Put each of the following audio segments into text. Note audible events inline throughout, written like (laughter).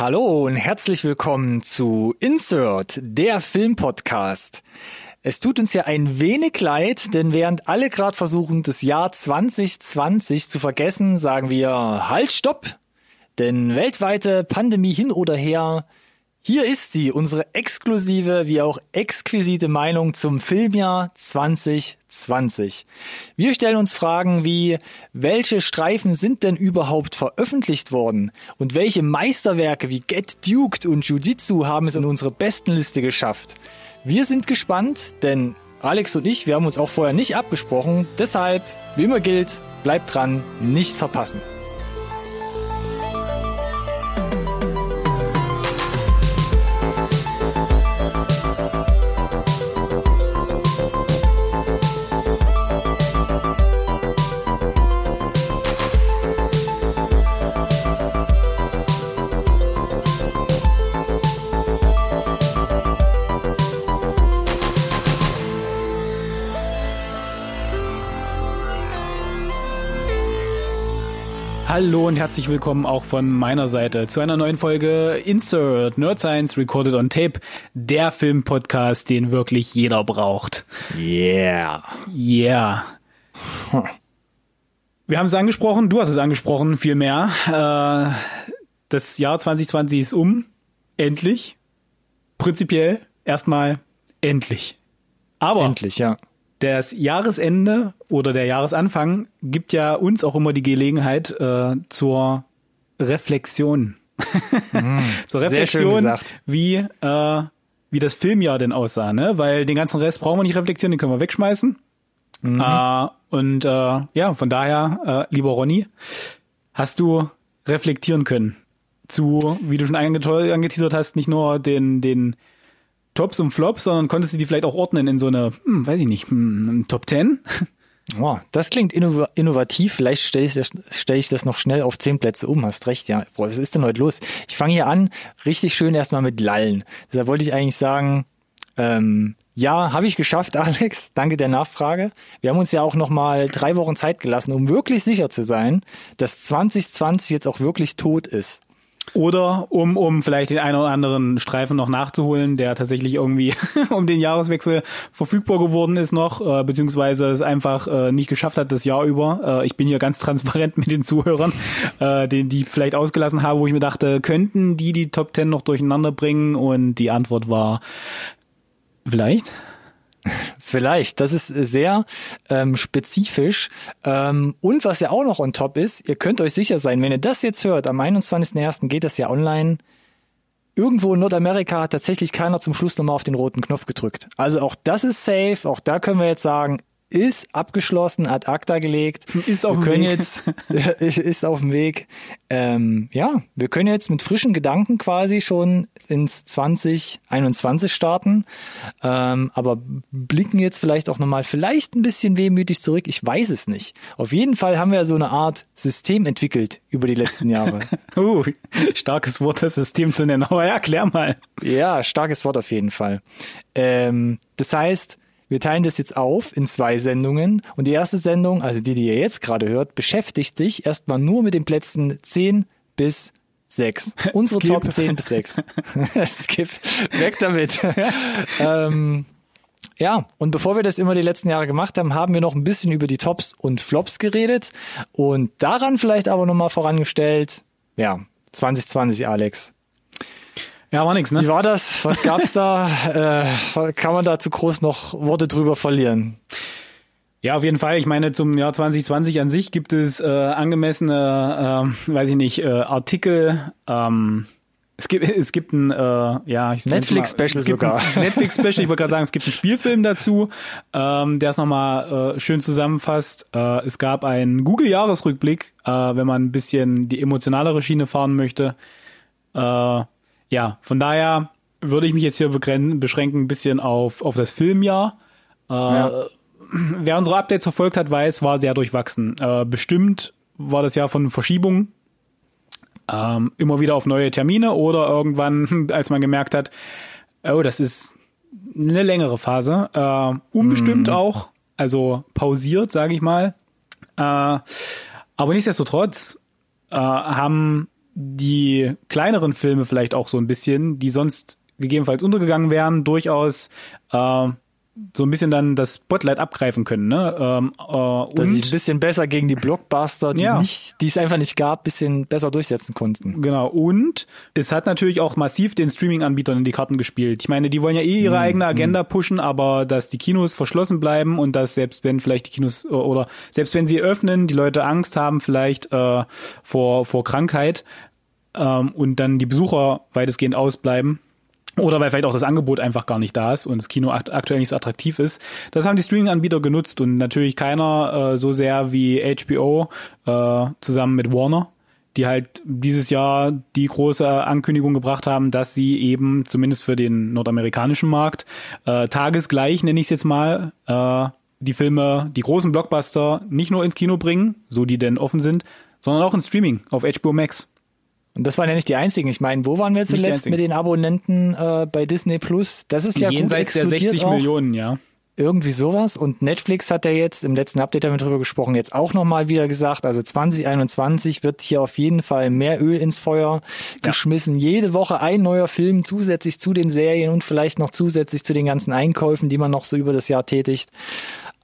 Hallo und herzlich willkommen zu Insert, der Filmpodcast. Es tut uns ja ein wenig leid, denn während alle gerade versuchen, das Jahr 2020 zu vergessen, sagen wir Halt, Stopp! Denn weltweite Pandemie hin oder her, hier ist sie, unsere exklusive wie auch exquisite Meinung zum Filmjahr 2020. Wir stellen uns Fragen wie, welche Streifen sind denn überhaupt veröffentlicht worden? Und welche Meisterwerke wie Get Duked und Jujitsu haben es in unsere Bestenliste geschafft? Wir sind gespannt, denn Alex und ich, wir haben uns auch vorher nicht abgesprochen. Deshalb, wie immer gilt, bleibt dran, nicht verpassen. Hallo und herzlich willkommen auch von meiner Seite zu einer neuen Folge Insert Nerd Science Recorded on Tape, der Filmpodcast, den wirklich jeder braucht. Yeah. Yeah. Wir haben es angesprochen, du hast es angesprochen, viel mehr. Äh, das Jahr 2020 ist um. Endlich. Prinzipiell erstmal endlich. Aber Endlich, ja das Jahresende oder der Jahresanfang gibt ja uns auch immer die Gelegenheit äh, zur Reflexion. Mm, (laughs) zur Reflexion, wie, äh, wie das Filmjahr denn aussah, ne? Weil den ganzen Rest brauchen wir nicht reflektieren, den können wir wegschmeißen. Mhm. Äh, und äh, ja, von daher, äh, lieber Ronny, hast du reflektieren können zu, wie du schon angeteasert hast, nicht nur den, den Tops und Flops, sondern konntest du die vielleicht auch ordnen in so eine, hm, weiß ich nicht, hm, Top Ten? (laughs) Oh, das klingt innovativ. Vielleicht stelle ich, das, stell ich das noch schnell auf zehn Plätze um. Hast recht, ja. Boah, was ist denn heute los? Ich fange hier an, richtig schön erstmal mit Lallen. Deshalb wollte ich eigentlich sagen, ähm, ja, habe ich geschafft, (laughs) Alex. Danke der Nachfrage. Wir haben uns ja auch noch mal drei Wochen Zeit gelassen, um wirklich sicher zu sein, dass 2020 jetzt auch wirklich tot ist. Oder um, um vielleicht den einen oder anderen Streifen noch nachzuholen, der tatsächlich irgendwie (laughs) um den Jahreswechsel verfügbar geworden ist noch, äh, beziehungsweise es einfach äh, nicht geschafft hat das Jahr über. Äh, ich bin hier ganz (laughs) transparent mit den Zuhörern, äh, den die vielleicht ausgelassen habe, wo ich mir dachte, könnten die die Top Ten noch durcheinander bringen? Und die Antwort war vielleicht. Vielleicht, das ist sehr ähm, spezifisch. Ähm, und was ja auch noch on top ist, ihr könnt euch sicher sein, wenn ihr das jetzt hört, am 21.01. geht das ja online. Irgendwo in Nordamerika hat tatsächlich keiner zum Schluss nochmal auf den roten Knopf gedrückt. Also auch das ist safe, auch da können wir jetzt sagen, ist abgeschlossen, ad acta gelegt. Ist auf wir dem können Weg. jetzt (laughs) ist auf dem Weg. Ähm, ja, wir können jetzt mit frischen Gedanken quasi schon ins 2021 starten, ähm, aber blicken jetzt vielleicht auch nochmal vielleicht ein bisschen wehmütig zurück. Ich weiß es nicht. Auf jeden Fall haben wir so eine Art System entwickelt über die letzten Jahre. (laughs) uh, starkes Wort, das System zu nennen. Aber ja, erklär mal. Ja, starkes Wort auf jeden Fall. Ähm, das heißt, wir teilen das jetzt auf in zwei Sendungen und die erste Sendung, also die, die ihr jetzt gerade hört, beschäftigt sich erstmal nur mit den Plätzen 10 bis 6. (laughs) Unsere Skip. Top 10 bis 6. Skip. (laughs) Weg damit. (laughs) ähm, ja, und bevor wir das immer die letzten Jahre gemacht haben, haben wir noch ein bisschen über die Tops und Flops geredet und daran vielleicht aber nochmal vorangestellt, ja, 2020, Alex. Ja, war nix, ne? Wie war das? Was gab's da? (laughs) äh, kann man da zu groß noch Worte drüber verlieren? Ja, auf jeden Fall. Ich meine, zum Jahr 2020 an sich gibt es äh, angemessene, äh, weiß ich nicht, äh, Artikel. Ähm, es gibt (laughs) es gibt ein äh, ja ich Netflix-Special sogar. (laughs) Netflix-Special. Ich wollte gerade sagen, es gibt einen Spielfilm dazu, ähm, der es nochmal äh, schön zusammenfasst. Äh, es gab einen Google-Jahresrückblick, äh, wenn man ein bisschen die emotionalere Schiene fahren möchte. Äh, ja, von daher würde ich mich jetzt hier beschränken ein bisschen auf, auf das Filmjahr. Äh, ja. Wer unsere Updates verfolgt hat, weiß, war sehr durchwachsen. Äh, bestimmt war das Jahr von Verschiebungen. Ähm, immer wieder auf neue Termine oder irgendwann, (laughs) als man gemerkt hat, oh, das ist eine längere Phase. Äh, unbestimmt mhm. auch, also pausiert, sage ich mal. Äh, aber nichtsdestotrotz äh, haben die kleineren Filme vielleicht auch so ein bisschen, die sonst gegebenenfalls untergegangen wären, durchaus äh, so ein bisschen dann das Spotlight abgreifen können. Ne? Ähm, äh, Dass sie ein bisschen besser gegen die Blockbuster, die, ja. nicht, die es einfach nicht gab, bisschen besser durchsetzen konnten. Genau. Und es hat natürlich auch massiv den Streaming-Anbietern in die Karten gespielt. Ich meine, die wollen ja eh ihre mhm. eigene Agenda pushen, aber dass die Kinos verschlossen bleiben und dass selbst wenn vielleicht die Kinos oder selbst wenn sie öffnen, die Leute Angst haben vielleicht äh, vor, vor Krankheit ähm, und dann die Besucher weitestgehend ausbleiben, oder weil vielleicht auch das Angebot einfach gar nicht da ist und das Kino aktuell nicht so attraktiv ist. Das haben die Streaming-Anbieter genutzt und natürlich keiner äh, so sehr wie HBO äh, zusammen mit Warner, die halt dieses Jahr die große Ankündigung gebracht haben, dass sie eben zumindest für den nordamerikanischen Markt äh, tagesgleich, nenne ich es jetzt mal, äh, die Filme, die großen Blockbuster nicht nur ins Kino bringen, so die denn offen sind, sondern auch ins Streaming auf HBO Max. Und das waren ja nicht die einzigen. Ich meine, wo waren wir zuletzt mit den Abonnenten äh, bei Disney Plus? Das ist ja jenseits der 60 auch. Millionen, ja. Irgendwie sowas. Und Netflix hat ja jetzt im letzten Update damit drüber gesprochen, jetzt auch nochmal wieder gesagt, also 2021 wird hier auf jeden Fall mehr Öl ins Feuer geschmissen. Ja. Jede Woche ein neuer Film zusätzlich zu den Serien und vielleicht noch zusätzlich zu den ganzen Einkäufen, die man noch so über das Jahr tätigt.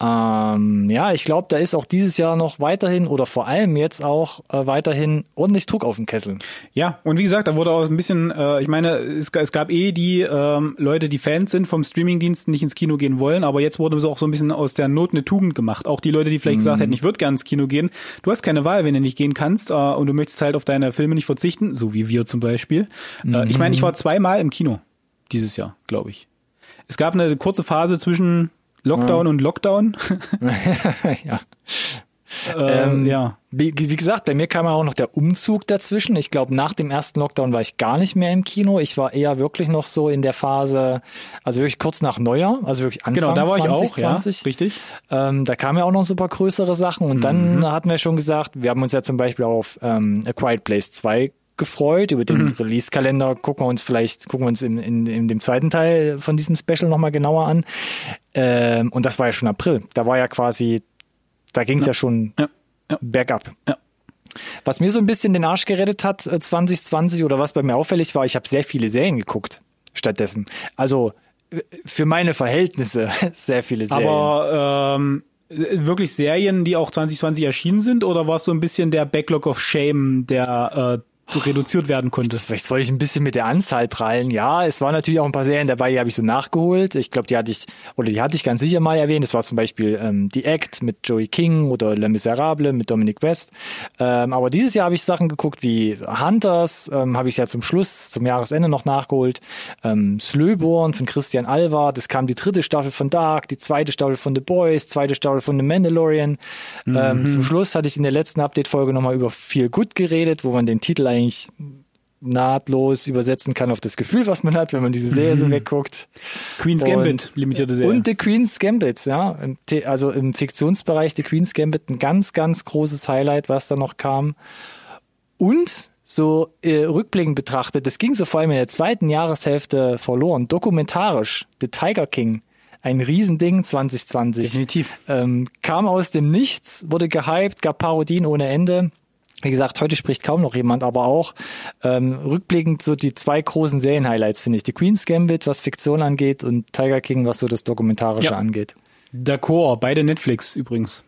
Ähm, ja, ich glaube, da ist auch dieses Jahr noch weiterhin oder vor allem jetzt auch äh, weiterhin ordentlich Druck auf den Kessel. Ja, und wie gesagt, da wurde auch ein bisschen, äh, ich meine, es, es gab eh die ähm, Leute, die Fans sind vom Streamingdienst, nicht ins Kino gehen wollen, aber jetzt wurde es auch so ein bisschen aus der Not eine Tugend gemacht. Auch die Leute, die vielleicht mhm. gesagt hätten, ich würde gerne ins Kino gehen. Du hast keine Wahl, wenn du nicht gehen kannst äh, und du möchtest halt auf deine Filme nicht verzichten, so wie wir zum Beispiel. Mhm. Ich meine, ich war zweimal im Kino dieses Jahr, glaube ich. Es gab eine kurze Phase zwischen Lockdown ja. und Lockdown. (laughs) ja. Äh, ähm, ja. Wie, wie, gesagt, bei mir kam auch noch der Umzug dazwischen. Ich glaube, nach dem ersten Lockdown war ich gar nicht mehr im Kino. Ich war eher wirklich noch so in der Phase, also wirklich kurz nach Neujahr, also wirklich Anfang Genau, da war 2020. ich auch, ja, richtig. Ähm, da kamen ja auch noch super größere Sachen und mhm. dann hatten wir schon gesagt, wir haben uns ja zum Beispiel auf ähm, A Quiet Place 2 gefreut. Über den mhm. Release-Kalender gucken wir uns vielleicht, gucken wir uns in, in, in dem zweiten Teil von diesem Special nochmal genauer an. Ähm, und das war ja schon April. Da war ja quasi, da ging es ja. ja. schon ja. Ja. bergab. Was mir so ein bisschen den Arsch gerettet hat 2020 äh, oder was bei mir auffällig war, ich habe sehr viele Serien geguckt stattdessen. Also für meine Verhältnisse (laughs) sehr viele Serien. Aber ähm, wirklich Serien, die auch 2020 erschienen sind, oder war es so ein bisschen der Backlog of Shame, der äh, so reduziert werden konnte. Vielleicht wollte ich ein bisschen mit der Anzahl prallen. Ja, es waren natürlich auch ein paar Serien dabei, die habe ich so nachgeholt. Ich glaube, die hatte ich, oder die hatte ich ganz sicher mal erwähnt. Das war zum Beispiel ähm, The Act mit Joey King oder Le Miserable mit Dominic West. Ähm, aber dieses Jahr habe ich Sachen geguckt wie Hunters, ähm, habe ich ja zum Schluss, zum Jahresende noch nachgeholt. Ähm, Slöborn von Christian Alva, das kam die dritte Staffel von Dark, die zweite Staffel von The Boys, zweite Staffel von The Mandalorian. Ähm, mhm. Ähm, zum Schluss hatte ich in der letzten Update-Folge nochmal über Feel Good geredet, wo man den Titel eigentlich nahtlos übersetzen kann auf das Gefühl, was man hat, wenn man diese Serie so wegguckt. Queen's Gambit, und, limitierte Serie. Und The Queen's Gambit, ja. Also im Fiktionsbereich The Queen's Gambit ein ganz, ganz großes Highlight, was da noch kam. Und so äh, rückblickend betrachtet, das ging so vor allem in der zweiten Jahreshälfte verloren. Dokumentarisch, The Tiger King. Ein Riesending 2020. Definitiv. Ähm, kam aus dem Nichts, wurde gehypt, gab Parodien ohne Ende. Wie gesagt, heute spricht kaum noch jemand, aber auch ähm, rückblickend so die zwei großen Serien-Highlights, finde ich. Die Queen's Gambit, was Fiktion angeht, und Tiger King, was so das Dokumentarische ja. angeht. D'accord, beide Netflix übrigens.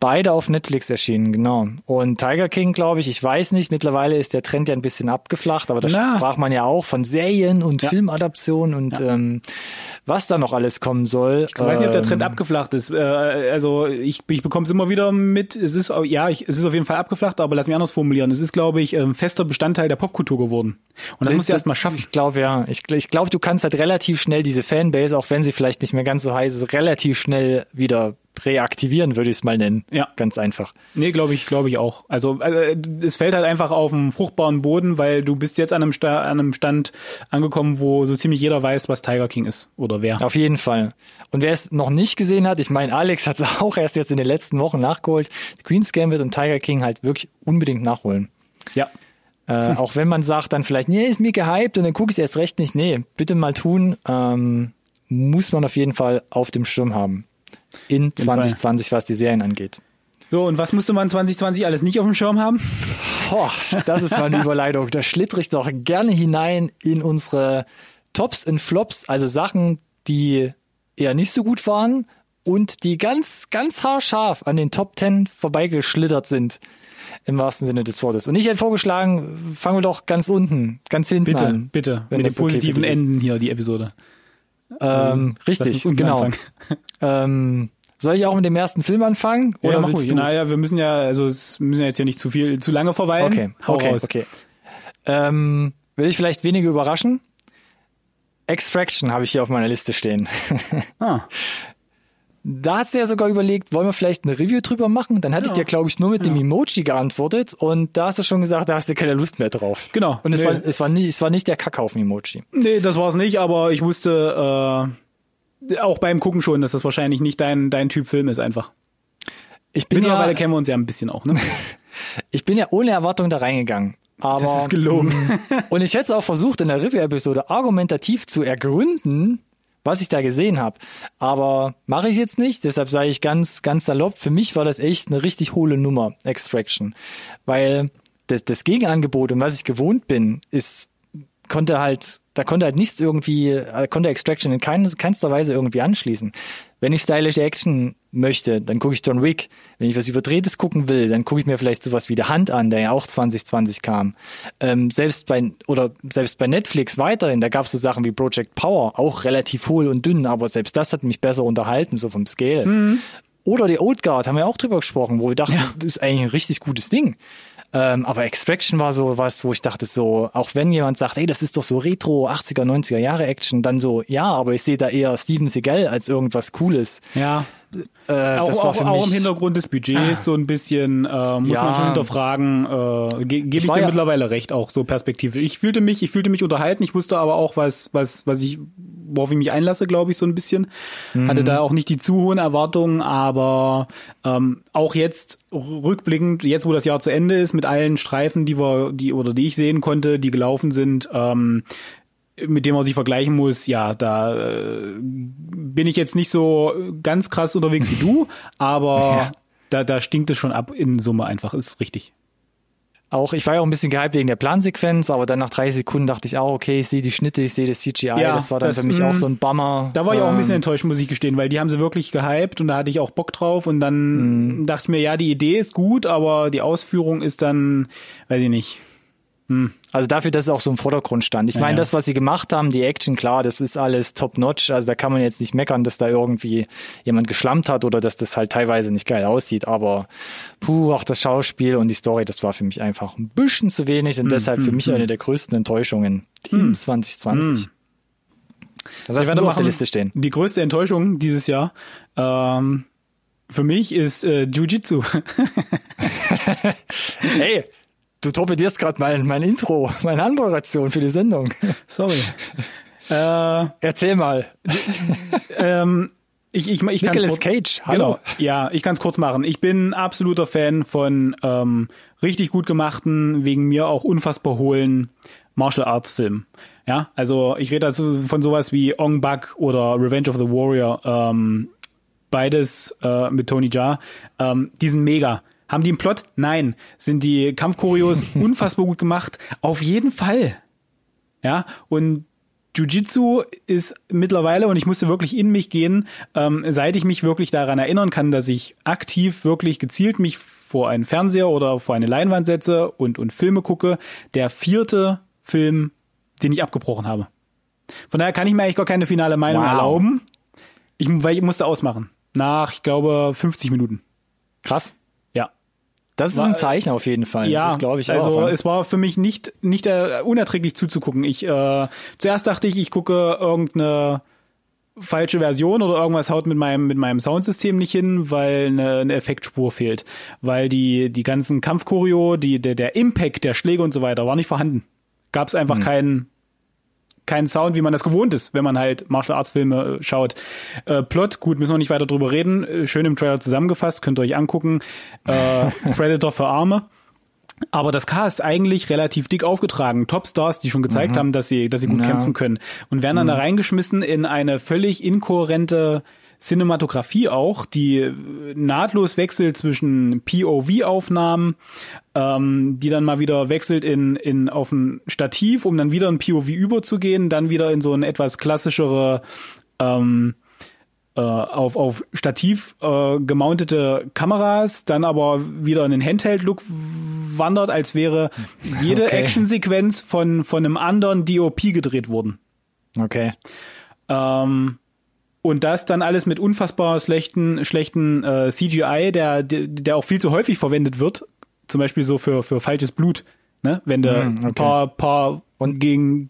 Beide auf Netflix erschienen, genau. Und Tiger King, glaube ich, ich weiß nicht, mittlerweile ist der Trend ja ein bisschen abgeflacht, aber da Na. sprach man ja auch von Serien und ja. Filmadaptionen und ja. ähm, was da noch alles kommen soll. Ich weiß nicht, ob der Trend ähm, abgeflacht ist. Äh, also ich, ich bekomme es immer wieder mit. Es ist ja, ich, es ist auf jeden Fall abgeflacht, aber lass mich anders formulieren. Es ist, glaube ich, ein ähm, fester Bestandteil der Popkultur geworden. Und das, das musst du erst mal schaffen. Ich glaube ja. Ich, ich glaube, du kannst halt relativ schnell diese Fanbase, auch wenn sie vielleicht nicht mehr ganz so heiß ist, relativ schnell wieder reaktivieren, würde ich es mal nennen. Ja. Ganz einfach. Nee, glaube ich, glaube ich auch. Also, also es fällt halt einfach auf einen fruchtbaren Boden, weil du bist jetzt an einem, Sta an einem Stand angekommen, wo so ziemlich jeder weiß, was Tiger King ist oder wer. Auf jeden Fall. Und wer es noch nicht gesehen hat, ich meine, Alex hat es (laughs) auch erst jetzt in den letzten Wochen nachgeholt. Queen's Gambit und Tiger King halt wirklich unbedingt nachholen. Ja. Äh, (laughs) auch wenn man sagt dann vielleicht, nee, ist mir gehypt und dann gucke ich es erst recht nicht. Nee, bitte mal tun. Ähm, muss man auf jeden Fall auf dem Schirm haben in 2020, was die Serien angeht. So, und was musste man 2020 alles nicht auf dem Schirm haben? Boah, das ist mal eine Überleitung. Da schlittere ich doch gerne hinein in unsere Tops und Flops, also Sachen, die eher nicht so gut waren und die ganz, ganz haarscharf an den Top Ten vorbeigeschlittert sind. Im wahrsten Sinne des Wortes. Und ich hätte vorgeschlagen, fangen wir doch ganz unten, ganz hinten Bitte, an. bitte. wenn Mit den okay positiven ist. Enden hier, die Episode. Ähm, Lass richtig, genau. (laughs) Ähm, soll ich auch mit dem ersten Film anfangen? Ja, Oder mach willst ruhig. Naja, wir müssen ja, also es müssen ja jetzt hier nicht zu viel, zu lange verweilen. Okay, Hau okay, raus. okay. Ähm, will ich vielleicht weniger überraschen? Extraction habe ich hier auf meiner Liste stehen. Ah, (laughs) Da hast du ja sogar überlegt, wollen wir vielleicht eine Review drüber machen? Dann hatte ich Ja. dir, glaube ich, nur mit dem Emoji geantwortet und da hast du schon gesagt, da hast du keine Lust mehr drauf. Genau. Und es, Nee. war, es, war, nicht, es war nicht der Kackhaufen-Emoji. nee, das war's nicht, aber ich wusste äh, auch beim Gucken schon, dass das wahrscheinlich nicht dein, dein Typ Film ist einfach. Ich bin, Mittlerweile ja, kennen wir uns ja ein bisschen auch, ne? (laughs) ich bin ja ohne Erwartung da reingegangen. Aber, Das ist gelogen. (laughs) Und ich hätte es auch versucht, in der Review-Episode argumentativ zu ergründen, was ich da gesehen habe. Aber mache ich jetzt nicht, deshalb sage ich ganz, ganz salopp, für mich war das echt eine richtig hohle Nummer, Extraction. Weil das, das Gegenangebot und was ich gewohnt bin, ist, konnte halt, da konnte halt nichts irgendwie, äh, konnte Extraction in kein, keinster Weise irgendwie anschließen. Wenn ich stylische Action möchte, dann gucke ich John Wick. Wenn ich was Überdrehtes gucken will, dann gucke ich mir vielleicht sowas wie The Hand an, der ja auch 2020 kam. Ähm, selbst bei oder selbst bei Netflix weiterhin, da gab es so Sachen wie Project Power, auch relativ hohl und dünn, aber selbst das hat mich besser unterhalten, so vom Scale. Oder die Old Guard, haben wir auch drüber gesprochen, wo wir dachten, das ist eigentlich ein richtig gutes Ding. Ähm, aber Extraction war so was, wo ich dachte so, auch wenn jemand sagt, ey, das ist doch so Retro 80er, 90er Jahre Action, dann so, ja, aber ich sehe da eher Steven Seagal als irgendwas Cooles. Ja. Äh, Auch, das war auch, auch im Hintergrund des Budgets so ein bisschen, äh, muss Ja. man schon hinterfragen, äh, ge gebe ich dir ja- mittlerweile recht, auch so perspektivisch. Ich fühlte mich, ich fühlte mich unterhalten, ich wusste aber auch, was, was, was ich, worauf ich mich einlasse, glaube ich, so ein bisschen. Hatte da auch nicht die zu hohen Erwartungen, aber ähm, auch jetzt rückblickend, jetzt wo das Jahr zu Ende ist, mit allen Streifen, die wir, die oder die ich sehen konnte, die gelaufen sind, ähm, mit dem man sich vergleichen muss, ja, da äh, bin ich jetzt nicht so ganz krass unterwegs wie du, (laughs) aber Ja. da, da stinkt es schon ab in Summe einfach, ist richtig. auch, ich war ja auch ein bisschen gehypt wegen der Plansequenz, aber dann nach 30 Sekunden dachte ich auch, okay, ich sehe die Schnitte, ich sehe das CGI, Ja, das war dann das, für mich auch mm, so ein Bummer. Da war ich auch ein bisschen Ähm, enttäuscht, muss ich gestehen, weil die haben sie wirklich gehypt und da hatte ich auch Bock drauf und dann dachte ich mir, ja, die Idee ist gut, aber die Ausführung ist dann, weiß ich nicht. Also dafür, dass es auch so im Vordergrund stand. Ich meine, ja. das, was sie gemacht haben, die Action, klar, das ist alles top-notch. Also da kann man jetzt nicht meckern, dass da irgendwie jemand geschlampt hat oder dass das halt teilweise nicht geil aussieht. Aber puh, auch das Schauspiel und die Story, das war für mich einfach ein bisschen zu wenig und deshalb für mich eine der größten Enttäuschungen in 2020. Was hast du auf der. Liste stehen? Die größte Enttäuschung dieses Jahr ähm, für mich ist äh, Jiu-Jitsu. (laughs) (laughs) Hey, du torpedierst gerade mein, mein Intro, meine Anmoderation für die Sendung. Sorry. (laughs) äh, Erzähl mal. (laughs) ähm, ich, ich, ich Nicolas kurz- Cage, hallo. Genau. Ja, ich kann es kurz machen. Ich bin absoluter Fan von ähm, richtig gut gemachten, wegen mir auch unfassbar hohlen Martial Arts Filmen. Ja, also ich rede also von sowas wie Ong Bak oder Revenge of the Warrior. Ähm, beides äh, mit Tony Jaa. Ähm, die sind mega. Haben die einen Plot? Nein. Sind die Kampfchoreos (laughs) unfassbar gut gemacht? Auf jeden Fall. Ja, und Jiu-Jitsu ist mittlerweile, und ich musste wirklich in mich gehen, ähm, seit ich mich wirklich daran erinnern kann, dass ich aktiv wirklich gezielt mich vor einen Fernseher oder vor eine Leinwand setze und, und Filme gucke, der vierte Film, den ich abgebrochen habe. Von daher kann ich mir eigentlich gar keine finale Meinung Wow. erlauben. Ich, weil ich musste ausmachen. Nach, ich glaube, 50 Minuten. Krass. Das ist War- ein Zeichen auf jeden Fall. Ja, das glaube ich also auch. ja. es war für mich nicht nicht äh, unerträglich zuzugucken. Ich äh, zuerst dachte ich, ich gucke irgendeine falsche Version oder irgendwas haut mit meinem mit meinem Soundsystem nicht hin, weil eine, eine Effektspur fehlt, weil die die ganzen Kampfchoreo, die der der Impact der Schläge und so weiter war nicht vorhanden. Gab es Hm. einfach keinen keinen Sound, wie man das gewohnt ist, wenn man halt Martial Arts Filme äh, schaut. Äh, Plot, gut, müssen wir nicht weiter drüber reden. Äh, Schön im Trailer zusammengefasst, könnt ihr euch angucken. Äh, (laughs) Predator für Arme. Aber das Cast eigentlich relativ dick aufgetragen. Topstars, die schon gezeigt haben, dass sie, dass sie gut Ja. kämpfen können. Und werden dann da reingeschmissen in eine völlig inkohärente Cinematografie auch, die nahtlos wechselt zwischen POV-Aufnahmen, ähm, die dann mal wieder wechselt in, in auf ein Stativ, um dann wieder in POV überzugehen, dann wieder in so ein etwas klassischere ähm, äh, auf, auf Stativ äh, gemountete Kameras, dann aber wieder in den Handheld-Look wandert, als wäre jede okay. Actionsequenz von, von einem anderen DOP gedreht worden. Okay. Ähm, und das dann alles mit unfassbar schlechten, schlechten äh, CGI, der, der auch viel zu häufig verwendet wird. Zum Beispiel so für, für falsches Blut. Ne? Wenn du mm, okay. ein paar, paar und gegen,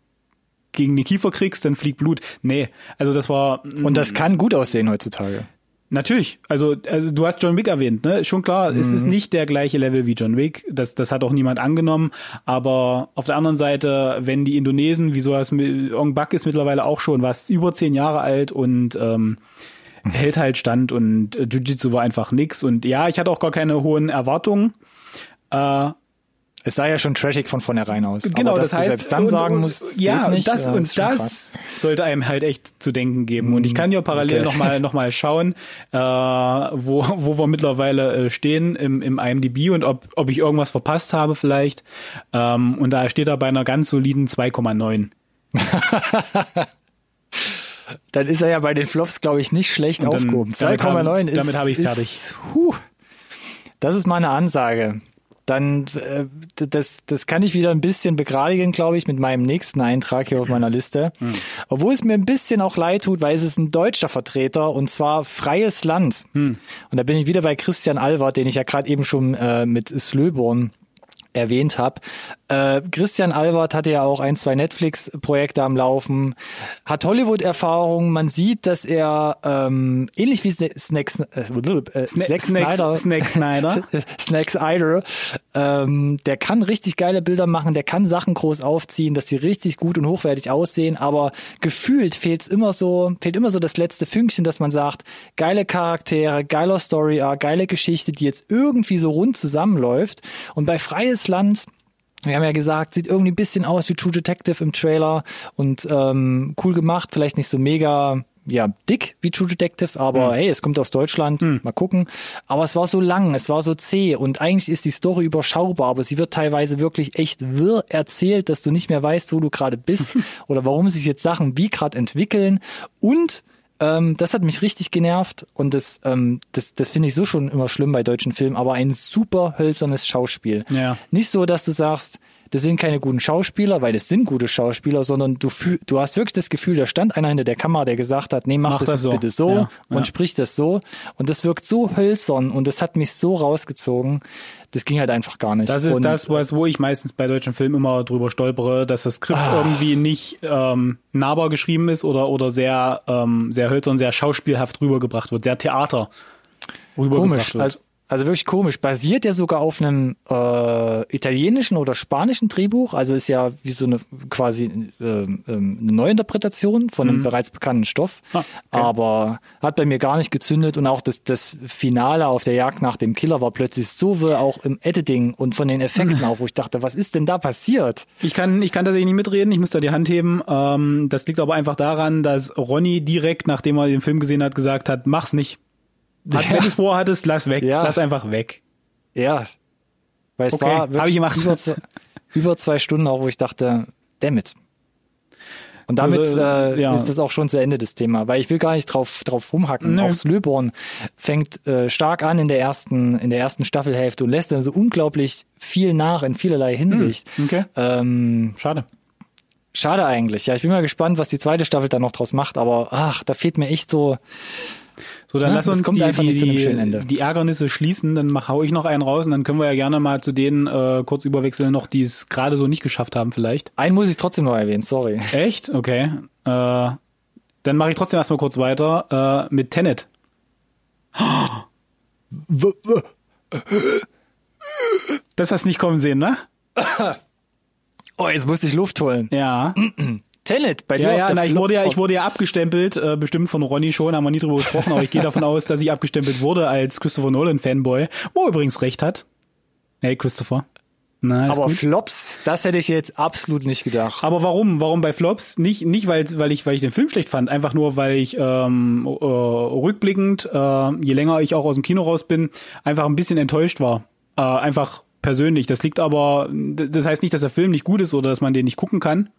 gegen den Kiefer kriegst, dann fliegt Blut. Nee, also das war. Und das kann gut aussehen heutzutage. Natürlich. Also, also du hast John Wick erwähnt, ne? Schon klar, mhm. es ist mhm. nicht der gleiche Level wie John Wick. Das, das hat auch niemand angenommen. Aber auf der anderen Seite, wenn die Indonesen, wieso das Ong Bak ist mittlerweile auch schon was über zehn Jahre alt und ähm, hält halt stand und äh, Jiu-Jitsu war einfach nix. Und ja, ich hatte auch gar keine hohen Erwartungen. Äh, es sah ja schon trashig von vornherein aus. Genau, Aber das heißt, selbst dann sagen muss, ja, nicht, das ja, und das krass. sollte einem halt echt zu denken geben. Und ich kann ja parallel okay. nochmal noch mal schauen, äh, wo, wo wir mittlerweile äh, stehen im, im IMDb und ob, ob ich irgendwas verpasst habe vielleicht. Ähm, und da steht er bei einer ganz soliden 2,9. (laughs) dann ist er ja bei den Flops, glaube ich, nicht schlecht dann, aufgehoben. 2,9 ist. Damit habe ich fertig. Ist, huh, das ist meine Ansage dann äh, das, das kann ich wieder ein bisschen begradigen, glaube ich, mit meinem nächsten Eintrag hier auf meiner Liste. Mhm. Obwohl es mir ein bisschen auch leid tut, weil es ist ein deutscher Vertreter und zwar Freies Land. Mhm. Und da bin ich wieder bei Christian Albert, den ich ja gerade eben schon äh, mit Slöborn erwähnt habe. Äh, Christian Albert hatte ja auch ein, zwei Netflix-Projekte am Laufen, hat Hollywood-Erfahrung. Man sieht, dass er ähm, ähnlich wie Snack, Snack, äh, äh, Snack Snyder, Snack Snyder, (laughs) Snack Snyder, ähm, der kann richtig geile Bilder machen, der kann Sachen groß aufziehen, dass die richtig gut und hochwertig aussehen. Aber gefühlt fehlt immer so, fehlt immer so das letzte Fünkchen, dass man sagt, geile Charaktere, geiler Story, geile Geschichte, die jetzt irgendwie so rund zusammenläuft. Und bei Freies Land wir haben ja gesagt, sieht irgendwie ein bisschen aus wie True Detective im Trailer und ähm, cool gemacht, vielleicht nicht so mega ja, dick wie True Detective, aber mhm. hey, es kommt aus Deutschland, mhm. mal gucken. Aber es war so lang, es war so zäh und eigentlich ist die Story überschaubar, aber sie wird teilweise wirklich echt wirr erzählt, dass du nicht mehr weißt, wo du gerade bist (laughs) oder warum sich jetzt Sachen wie gerade entwickeln und ähm, das hat mich richtig genervt und das, ähm, das, das finde ich so schon immer schlimm bei deutschen Filmen, aber ein super hölzernes Schauspiel. Ja. Nicht so, dass du sagst, das sind keine guten Schauspieler, weil es sind gute Schauspieler, sondern du fühl, du hast wirklich das Gefühl, da stand einer hinter der Kamera, der gesagt hat, nee, mach, mach das, das so. bitte so ja, und ja. sprich das so. Und das wirkt so hölzern und das hat mich so rausgezogen das ging halt einfach gar nicht. Das ist und, das, was, wo ich meistens bei deutschen Filmen immer drüber stolpere, dass das Skript ah. irgendwie nicht ähm, nahbar geschrieben ist oder, oder sehr, ähm, sehr hölzern, sehr schauspielhaft rübergebracht wird, sehr Theater rübergebracht Komisch. wird. Also, also wirklich komisch. Basiert ja sogar auf einem äh, italienischen oder spanischen Drehbuch. Also ist ja wie so eine quasi äh, äh, eine Neuinterpretation von einem mhm. bereits bekannten Stoff. Ah, okay. Aber hat bei mir gar nicht gezündet und auch das, das Finale auf der Jagd nach dem Killer war plötzlich so wirr, auch im Editing und von den Effekten (laughs) auch, wo ich dachte, was ist denn da passiert? Ich kann, ich kann tatsächlich nicht mitreden, ich muss da die Hand heben. Ähm, das liegt aber einfach daran, dass Ronny direkt, nachdem er den Film gesehen hat, gesagt hat, mach's nicht. Ja. Wenn du es vorhattest, lass weg. Ja. Lass einfach weg. Ja. Weil es okay, war wirklich über zwei, über zwei Stunden auch, wo ich dachte, damit. Und damit also, äh, ja. ist das auch schon zu Ende des Thema, weil ich will gar nicht drauf drauf rumhacken. Nee. Auch Slöborn fängt äh, stark an in der ersten in der ersten Staffelhälfte und lässt dann so unglaublich viel nach in vielerlei Hinsicht. Hm, okay. Ähm, schade. Schade eigentlich. Ja, ich bin mal gespannt, was die zweite Staffel dann noch draus macht. Aber ach, da fehlt mir echt so so, dann ja, lass uns die, die, die, Ärgernisse schließen, dann mach, hau ich noch einen raus und dann können wir ja gerne mal zu denen äh, kurz überwechseln, noch die es gerade so nicht geschafft haben vielleicht. Einen muss ich trotzdem noch erwähnen, sorry. Echt? Okay. Äh, dann mache ich trotzdem erstmal kurz weiter äh, mit Tenet. Das hast du nicht kommen sehen, ne? (laughs) Oh, jetzt musste ich Luft holen. Ja. (clears throat) Tenet, bei dir ja, ja, na, ich wurde ja, ich wurde ja abgestempelt, äh, bestimmt von Ronny schon, haben wir nie drüber gesprochen, aber ich gehe davon aus, dass ich abgestempelt wurde als Christopher Nolan Fanboy, wo er übrigens recht hat. Hey, Christopher. Na, Aber gut. Flops, das hätte ich jetzt absolut nicht gedacht. Aber warum? Warum bei Flops? Nicht, nicht weil, weil ich, weil ich den Film schlecht fand, einfach nur, weil ich ähm, äh, rückblickend, äh, je länger ich auch aus dem Kino raus bin, einfach ein bisschen enttäuscht war. Äh, einfach persönlich. Das liegt aber, das heißt nicht, dass der Film nicht gut ist oder dass man den nicht gucken kann.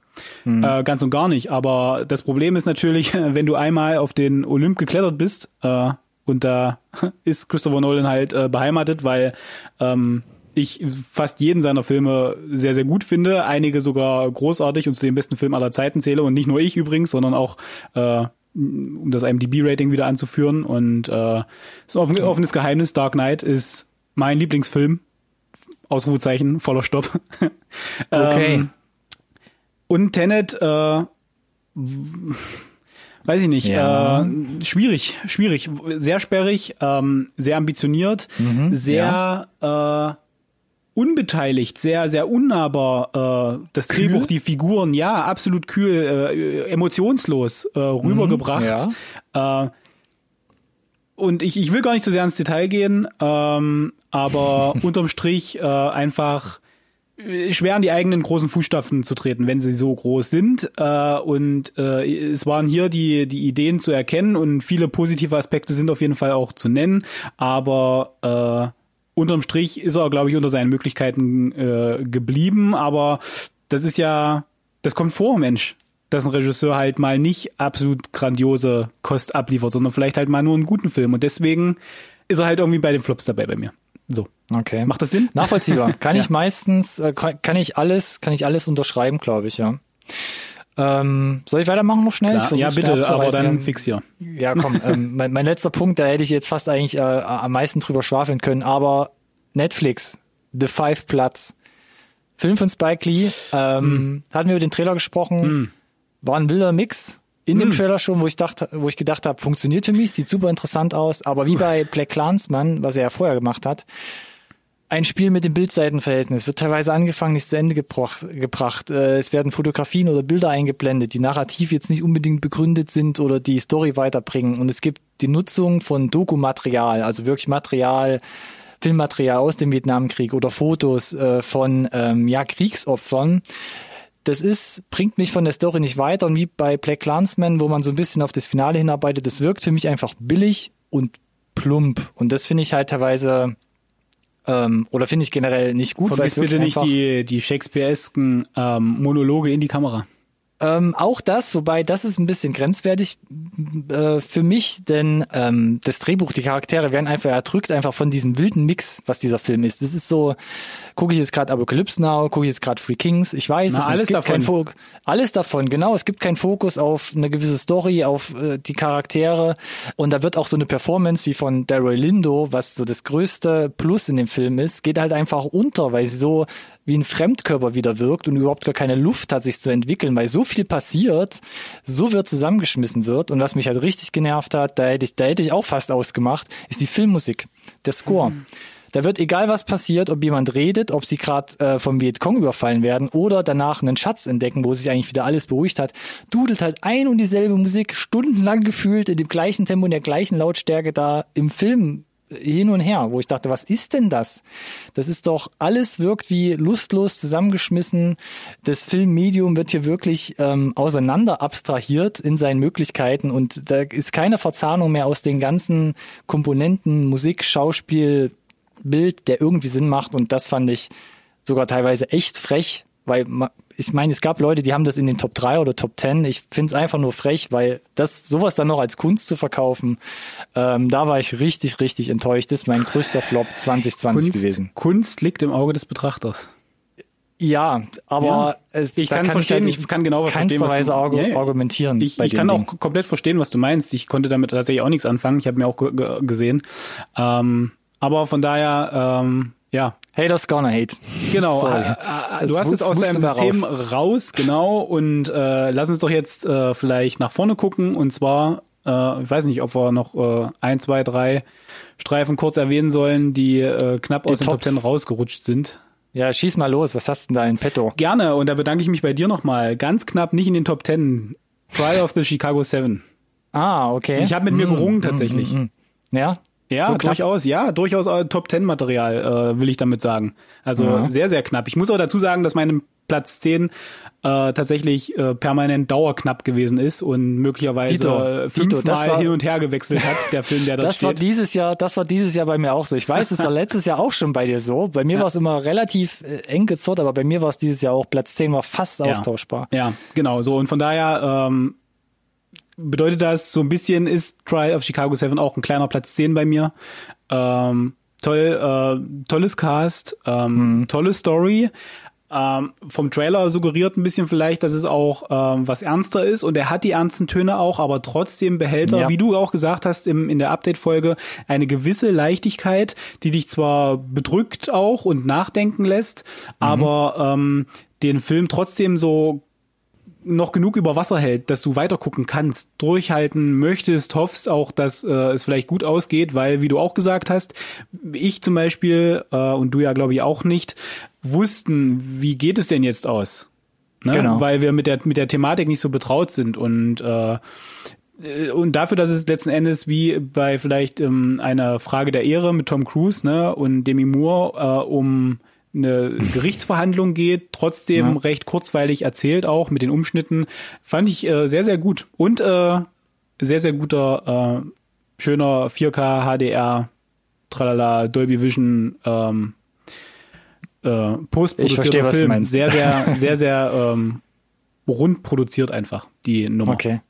Äh, ganz und gar nicht. Aber das Problem ist natürlich, (laughs) wenn du einmal auf den Olymp geklettert bist, äh, und da (laughs) ist Christopher Nolan halt äh, beheimatet, weil ähm, ich fast jeden seiner Filme sehr, sehr gut finde, einige sogar großartig und zu den besten Filmen aller Zeiten zähle und nicht nur ich übrigens, sondern auch äh, um das IMDb-Rating wieder anzuführen und äh, ist ein offen, offenes Geheimnis, Dark Knight ist mein Lieblingsfilm, Ausrufezeichen, voller Stopp. (laughs) Okay. Ähm, und Tenet, äh, weiß ich nicht, Ja. äh, schwierig, schwierig, sehr sperrig, ähm, sehr ambitioniert, Mhm, sehr äh, unbeteiligt, sehr, sehr unnahbar, äh, das Kühl? Drehbuch, die Figuren, ja, absolut kühl, äh, emotionslos äh, rübergebracht. Äh, und ich, ich will gar nicht zu sehr ins Detail gehen, ähm, aber (laughs) unterm Strich äh, einfach schwer an die eigenen großen Fußstapfen zu treten, wenn sie so groß sind. Äh, und äh, es waren hier die, die Ideen zu erkennen und viele positive Aspekte sind auf jeden Fall auch zu nennen. Aber äh, unterm Strich ist er, glaube ich, unter seinen Möglichkeiten äh, geblieben. Aber das ist ja, das kommt vor, Mensch. Dass ein Regisseur halt mal nicht absolut grandiose Kost abliefert, sondern vielleicht halt mal nur einen guten Film. Und deswegen ist er halt irgendwie bei den Flops dabei bei mir. So. Okay. Macht das Sinn? Nachvollziehbar. (laughs) Kann Ja. ich meistens, äh, kann kann ich alles, kann ich alles unterschreiben, glaube ich, ja. Ähm, soll ich weitermachen noch schnell? Ja, bitte, aber dann fix hier. Ja, komm, (laughs) ähm, mein, mein letzter Punkt, da hätte ich jetzt fast eigentlich äh, am meisten drüber schwafeln können, aber Netflix, The Five Platz, Film von Spike Lee, ähm, Hm. hatten wir über den Trailer gesprochen, war ein wilder Mix in Hm. dem Trailer schon, wo ich dachte, wo ich gedacht habe, funktioniert für mich, sieht super interessant aus, aber wie bei Black Clansman, was er ja vorher gemacht hat, ein Spiel mit dem Bildseitenverhältnis wird teilweise angefangen, nicht zu Ende gebracht. gebracht. Äh, Es werden Fotografien oder Bilder eingeblendet, die narrativ jetzt nicht unbedingt begründet sind oder die Story weiterbringen. Und es gibt die Nutzung von Dokumaterial, also wirklich Material, Filmmaterial aus dem Vietnamkrieg oder Fotos äh, von ähm, ja, Kriegsopfern. Das ist, bringt mich von der Story nicht weiter und wie bei Black Clansman, wo man so ein bisschen auf das Finale hinarbeitet, das wirkt für mich einfach billig und plump. Und das finde ich halt teilweise ähm, oder finde ich generell nicht gut. Vergiss bitte nicht die, die Shakespearesken ähm, Monologe in die Kamera. Ähm, auch das, wobei das ist ein bisschen grenzwertig äh, für mich, denn ähm, das Drehbuch, die Charaktere werden einfach erdrückt, einfach von diesem wilden Mix, was dieser Film ist. Das ist so, gucke ich jetzt gerade Apocalypse Now, gucke ich jetzt gerade Free Kings, ich weiß, Na, es, alles es gibt davon. kein Fo alles davon, genau, es gibt keinen Fokus auf eine gewisse Story, auf äh, die Charaktere. Und da wird auch so eine Performance wie von Daryl Lindo, was so das größte Plus in dem Film ist, geht halt einfach unter, weil sie so wie ein Fremdkörper wieder wirkt und überhaupt gar keine Luft hat, sich zu entwickeln, weil so viel passiert, so wird zusammengeschmissen wird. Und was mich halt richtig genervt hat, da hätte ich, da hätte ich auch fast ausgemacht, ist die Filmmusik, der Score. Da wird egal was passiert, ob jemand redet, ob sie gerade äh, vom Vietcong überfallen werden oder danach einen Schatz entdecken, wo sich eigentlich wieder alles beruhigt hat, dudelt halt ein und dieselbe Musik stundenlang gefühlt in dem gleichen Tempo, in der gleichen Lautstärke da im Film hin und her, wo ich dachte, was ist denn das? Das ist doch, alles wirkt wie lustlos zusammengeschmissen. Das Filmmedium wird hier wirklich ähm, auseinander abstrahiert in seinen Möglichkeiten und da ist keine Verzahnung mehr aus den ganzen Komponenten, Musik, Schauspiel, Bild, der irgendwie Sinn macht und das fand ich sogar teilweise echt frech, weil ich meine, es gab Leute, die haben das in den Top 3 oder Top 10. Ich finde es einfach nur frech, weil das sowas dann noch als Kunst zu verkaufen, ähm, da war ich richtig, richtig enttäuscht. Das ist mein größter Flop 2020 Kunst, gewesen. Kunst liegt im Auge des Betrachters. Ja, aber Ja. es, Ich da kann verstehen, halt ich kann genau was verstehen, was du- argu ja. argumentieren. Ich, ich kann Ding. auch komplett verstehen, was du meinst. Ich konnte damit tatsächlich auch nichts anfangen. Ich habe mir auch ge ge gesehen. Ähm, aber von daher, ähm, ja, Haters gonna hate. Genau, (laughs) äh, äh, du Es hast es aus deinem System raus. genau, und äh, lass uns doch jetzt äh, vielleicht nach vorne gucken und zwar, äh, ich weiß nicht, ob wir noch äh, ein, zwei, drei Streifen kurz erwähnen sollen, die äh, knapp Die aus den Top Tops. Ten rausgerutscht sind. Ja, schieß mal los. Was hast du denn da in petto? Gerne, und da bedanke ich mich bei dir nochmal. Ganz knapp nicht in den Top Ten. Trial of the Chicago Seven. Ah, okay. Ich habe mit mir Mm, gerungen mm, tatsächlich. mm, mm. Ja, Ja, So durchaus, ja, durchaus äh, Top Ten Material, äh, will ich damit sagen. Also Ja. sehr, sehr knapp. Ich muss auch dazu sagen, dass mein Platz 10 äh, tatsächlich äh, permanent dauerknapp gewesen ist und möglicherweise Dito, äh, Dito, fünfmal war- hin und her gewechselt hat, der Film, der (laughs) dort Das war steht. dieses Jahr, das war dieses Jahr bei mir auch so. Ich weiß, es war (laughs) letztes Jahr auch schon bei dir so. Bei mir war es immer relativ äh, eng gezurrt, aber bei mir war es dieses Jahr auch Platz 10 war fast austauschbar. Ja, genau, so. Und von daher ähm, bedeutet das, so ein bisschen ist Trial of Chicago 7 auch ein kleiner Platz 10 bei mir. Ähm, toll, äh, tolles Cast, ähm, tolle Story. Ähm, vom Trailer suggeriert ein bisschen vielleicht, dass es auch ähm, was ernster ist und er hat die ernsten Töne auch, aber trotzdem behält er, Ja. wie du auch gesagt hast im, in der Update-Folge, eine gewisse Leichtigkeit, die dich zwar bedrückt auch und nachdenken lässt, aber ähm, den Film trotzdem so noch genug über Wasser hält, dass du weiter gucken kannst, durchhalten möchtest, hoffst auch, dass äh, es vielleicht gut ausgeht, weil, wie du auch gesagt hast, ich zum Beispiel äh, und du ja glaube ich auch nicht, wussten, wie geht es denn jetzt aus? Ne? Genau. Weil wir mit der, mit der Thematik nicht so betraut sind und äh, und dafür, dass es letzten Endes wie bei vielleicht ähm, einer Frage der Ehre mit Tom Cruise ne, und Demi Moore äh, um eine (laughs) Gerichtsverhandlung geht, trotzdem Ja. recht kurzweilig erzählt auch mit den Umschnitten, fand ich äh, sehr, sehr gut. Und äh, sehr, sehr guter, äh, schöner 4K HDR, tralala, Dolby Vision, ähm, äh, postproduzierter verstehe, was du Film. meinst. Sehr, sehr, (laughs) sehr, sehr ähm, rund produziert einfach, die Nummer. Okay.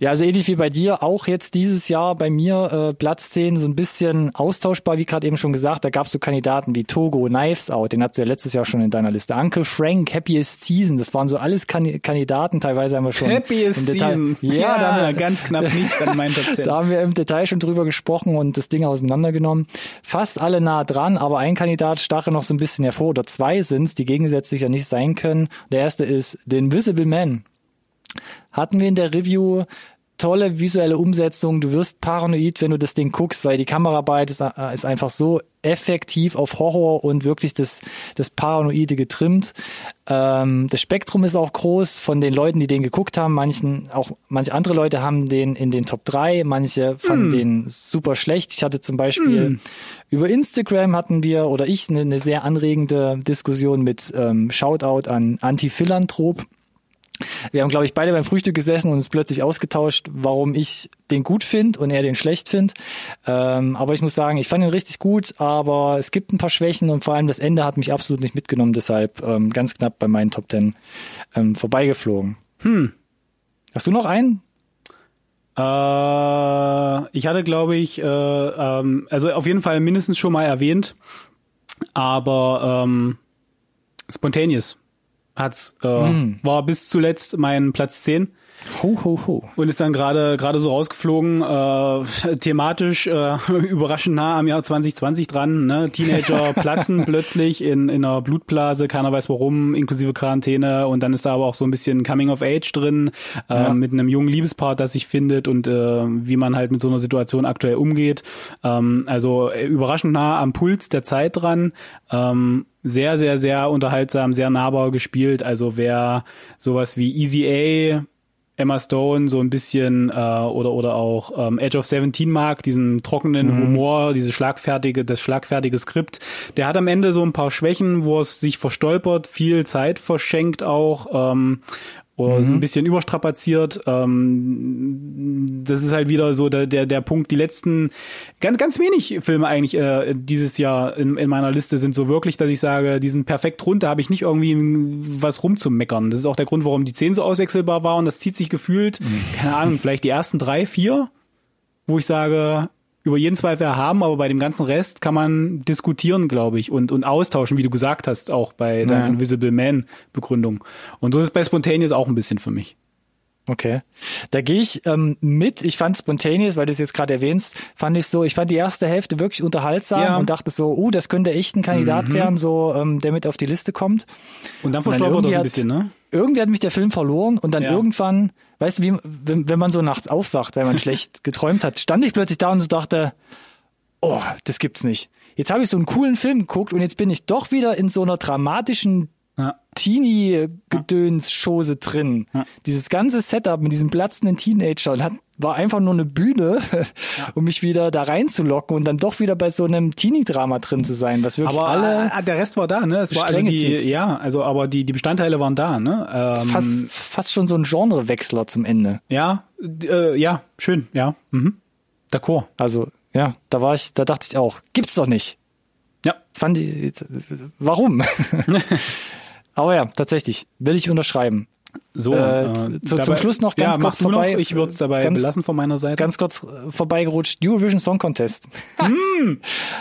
Ja, also ähnlich wie bei dir, auch jetzt dieses Jahr bei mir äh, Platz 10 so ein bisschen austauschbar, wie gerade eben schon gesagt, da gab es so Kandidaten wie Togo, Knives Out, den hast du ja letztes Jahr schon in deiner Liste. Uncle Frank, Happiest Season, das waren so alles Kandi- Kandidaten, teilweise haben wir schon Happiest im Detail, Season. Ja, da haben wir, ganz knapp nicht an meinen Top 10. da haben wir im Detail schon drüber gesprochen und das Ding auseinandergenommen. Fast alle nah dran, aber ein Kandidat stache noch so ein bisschen hervor, oder zwei sind's, die gegensätzlich ja nicht sein können. Der erste ist The Invisible Man. Hatten wir in der Review tolle visuelle Umsetzung. Du wirst paranoid, wenn du das Ding guckst, weil die Kameraarbeit ist, äh, ist einfach so effektiv auf Horror und wirklich das, das Paranoide getrimmt. Ähm, das Spektrum ist auch groß von den Leuten, die den geguckt haben. Manchen, auch manche andere Leute haben den in den Top 3, manche fanden den super schlecht. Ich hatte zum Beispiel über Instagram hatten wir oder ich eine, eine sehr anregende Diskussion mit ähm, Shoutout an Anti-Philanthrop. Wir haben, glaube ich, beide beim Frühstück gesessen und uns plötzlich ausgetauscht, warum ich den gut finde und er den schlecht findet. Ähm, aber ich muss sagen, ich fand ihn richtig gut, aber es gibt ein paar Schwächen und vor allem das Ende hat mich absolut nicht mitgenommen, deshalb ähm, ganz knapp bei meinen Top Ten ähm, vorbeigeflogen. Hm. Hast du noch einen? Äh, ich hatte, glaube ich, äh, ähm, also auf jeden Fall mindestens schon mal erwähnt, aber ähm, Spontaneous hat's, äh, Hm. war bis zuletzt mein Platz 10 Ho, ho, ho. und ist dann gerade gerade so rausgeflogen, äh, thematisch äh, (laughs) überraschend nah am Jahr 2020 dran. Ne? Teenager (laughs) platzen plötzlich in, in einer Blutblase, keiner weiß warum, inklusive Quarantäne und dann ist da aber auch so ein bisschen Coming of Age drin, äh, Ja. mit einem jungen Liebespaar, das sich findet und äh, wie man halt mit so einer Situation aktuell umgeht. Ähm, also äh, überraschend nah am Puls der Zeit dran. Ähm, sehr, sehr, sehr unterhaltsam, sehr nahbar gespielt. Also wer sowas wie Easy A Emma Stone so ein bisschen äh, oder oder auch ähm, Edge of 17 mag, diesen trockenen Humor, diese schlagfertige, das schlagfertige Skript. Der hat am Ende so ein paar Schwächen, wo es sich verstolpert, viel Zeit verschenkt auch. Ähm, oder ist ein bisschen überstrapaziert. Ähm, das ist halt wieder so der, der, der Punkt. Die letzten ganz, ganz wenig Filme eigentlich äh, dieses Jahr in, in meiner Liste sind so wirklich, dass ich sage, die sind perfekt rund. Da habe ich nicht irgendwie was rumzumeckern. Das ist auch der Grund, warum die 10 so auswechselbar waren. Das zieht sich gefühlt, keine Ahnung, vielleicht die ersten drei, vier, wo ich sage, über jeden Zweifel haben, aber bei dem ganzen Rest kann man diskutieren, glaube ich, und, und austauschen, wie du gesagt hast, auch bei der Ja. Invisible Man Begründung. Und so ist es bei Spontaneous auch ein bisschen für mich. Okay. Da gehe ich ähm, mit. Ich fand Spontaneous, weil du es jetzt gerade erwähnst, fand ich so, ich fand die erste Hälfte wirklich unterhaltsam Ja. und dachte so, uh, das könnte echt ein Kandidat werden, so der der mit auf die Liste kommt. Und dann verstolpert das ein bisschen, ne? irgendwie hat mich der Film verloren und dann Ja. irgendwann, weißt du, wie, wenn, wenn man so nachts aufwacht, weil man (laughs) schlecht geträumt hat, stand ich plötzlich da und so dachte, oh, das gibt's nicht. Jetzt habe ich so einen coolen Film geguckt und jetzt bin ich doch wieder in so einer dramatischen Ja. Teenie-Gedöns-Chose drin. Ja. Dieses ganze Setup mit diesem platzenden Teenager und hat war einfach nur eine Bühne, (laughs) um mich wieder da reinzulocken und dann doch wieder bei so einem Teenie-Drama drin zu sein, was wirklich Aber alle äh, der Rest war da, ne? Es war also die, zieht. ja, also aber die die Bestandteile waren da, ne? Ähm, fast, fast schon so ein Genrewechsler zum Ende. ja, äh, ja, schön, ja. Mhm. D'accord. Also, ja, da war ich, da dachte ich auch, gibt's doch nicht. Ja. Das fand ich, warum? (laughs) (laughs) Aber ja, tatsächlich, will ich unterschreiben. So, Äh, zu- zum Schluss noch ganz ja, kurz vorbei. Noch, ich würde es dabei Ganz- belassen von meiner Seite. Ganz kurz äh, vorbeigerutscht, Eurovision Song Contest. (laughs)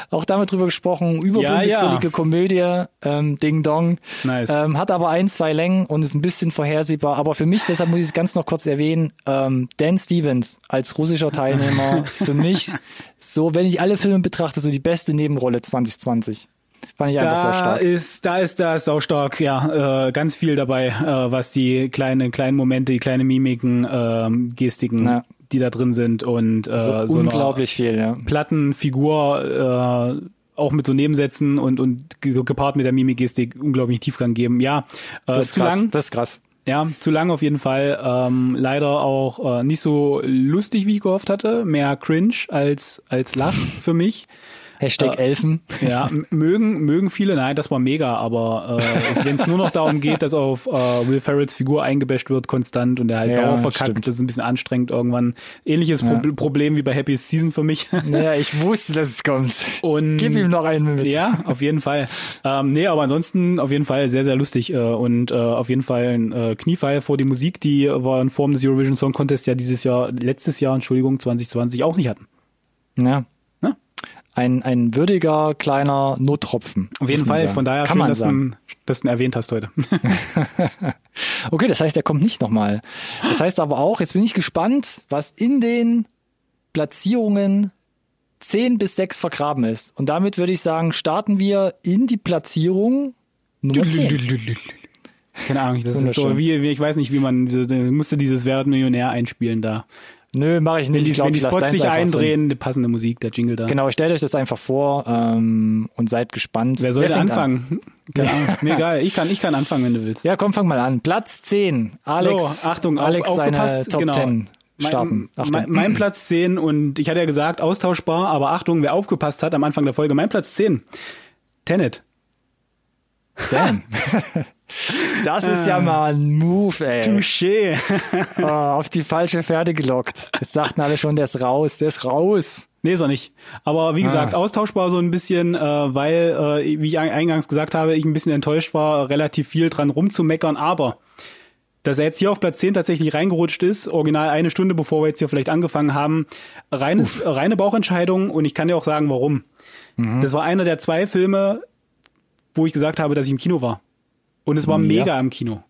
Auch damit drüber gesprochen, überbündigwillige ja. Komödie, ähm, Ding Dong. Nice. Ähm, hat aber ein, zwei Längen und ist ein bisschen vorhersehbar. Aber für mich, deshalb muss ich es ganz noch kurz erwähnen, ähm, Dan Stevens als russischer Teilnehmer, (laughs) für mich so, wenn ich alle Filme betrachte, so die beste Nebenrolle 2020. Fand ich einfach da stark. ist, da ist das saustark, ja, äh, ganz viel dabei, äh, was die kleinen, kleinen Momente, die kleinen Mimiken, ähm, Gestiken, Ja. die da drin sind und äh, so, so, unglaublich viel, ja. Plattenfigur, äh, auch mit so Nebensätzen und, und ge- gepaart mit der Mimikgestik unglaublich Tiefgang geben. Ja, äh, Das ist zu krass. lang, Das ist krass. ja, zu lang auf jeden Fall. Ähm, leider auch äh, nicht so lustig, wie ich gehofft hatte. Mehr cringe als, als Lach für mich. Hashtag Elfen. Ja, mögen, mögen viele, nein, das war mega, aber äh, wenn es nur noch darum geht, dass auf äh, Will Ferrells Figur eingebasht wird konstant und er halt Ja, Dauer verkackt, das ist ein bisschen anstrengend irgendwann. Ähnliches Ja. Pro Problem wie bei Happy Season für mich. (laughs) Naja, ich wusste, dass es kommt. Und Gib ihm noch einen mit. ja, auf jeden Fall. Ähm, nee, aber ansonsten auf jeden Fall sehr, sehr lustig äh, und äh, auf jeden Fall ein äh, Kniefall vor die Musik, die wir in Form des Eurovision Song Contest ja dieses Jahr, letztes Jahr, Entschuldigung, 2020 auch nicht hatten. Ja. Ein, ein würdiger kleiner Nottropfen. Auf jeden Fall, sagen. von daher Kann schön, man dass du, sagen. ihn- dass du ihn erwähnt hast heute. (laughs) Okay, das heißt, er kommt nicht nochmal. Das heißt aber auch, jetzt bin ich gespannt, was in den Platzierungen 10 bis 6 vergraben ist. Und damit würde ich sagen, starten wir in die Platzierung Nummer 10. Keine Ahnung, das ist so wie, wie, ich weiß nicht, wie man, musste dieses Wer wird Millionär einspielen da. Nö, mache ich Wenn nicht. die, ich glaub, wenn die Spots sich drin. eindrehen, die passende Musik, der Jingle da. Genau, stellt euch das einfach vor ähm, und seid gespannt. Wer fängt an? anfangen? Ahnung. (laughs) Mir egal, ich kann, ich kann anfangen, wenn du willst. Ja, komm, fang mal an. Platz 10. Alex, so, Achtung, Alex auf, seine Top genau. 10 starten. Mein, mein, mein Platz 10 und ich hatte ja gesagt, austauschbar, aber Achtung, wer aufgepasst hat am Anfang der Folge, mein Platz 10. Tenet. Damn. (laughs) (laughs) Das ist ja mal ein Move, ey. Touché. (laughs) Oh, auf die falsche Pferde gelockt. Jetzt sagten alle schon, der ist raus, der ist raus. Nee, ist er nicht. Aber wie gesagt, Ah. austauschbar so ein bisschen, äh, weil, äh, wie ich ein- eingangs gesagt habe, ich ein bisschen enttäuscht war, relativ viel dran rumzumeckern, aber dass er jetzt hier auf Platz 10 tatsächlich reingerutscht ist, original eine Stunde bevor wir jetzt hier vielleicht angefangen haben, reines, reine Bauchentscheidung und ich kann dir auch sagen, warum. Mhm. Das war einer der zwei Filme, wo ich gesagt habe, dass ich im Kino war. Und es war Ja. mega im Kino.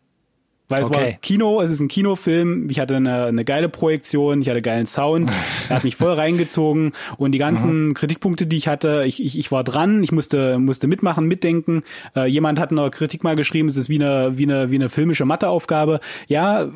Weil es war Okay. Kino, es ist ein Kinofilm, ich hatte eine, eine geile Projektion, ich hatte geilen Sound, er hat mich voll (laughs) reingezogen und die ganzen Kritikpunkte, die ich hatte, ich, ich, ich war dran, ich musste, musste mitmachen, mitdenken. Äh, jemand hat in der Kritik mal geschrieben, es ist wie eine, wie eine, wie eine filmische Matheaufgabe. Ja,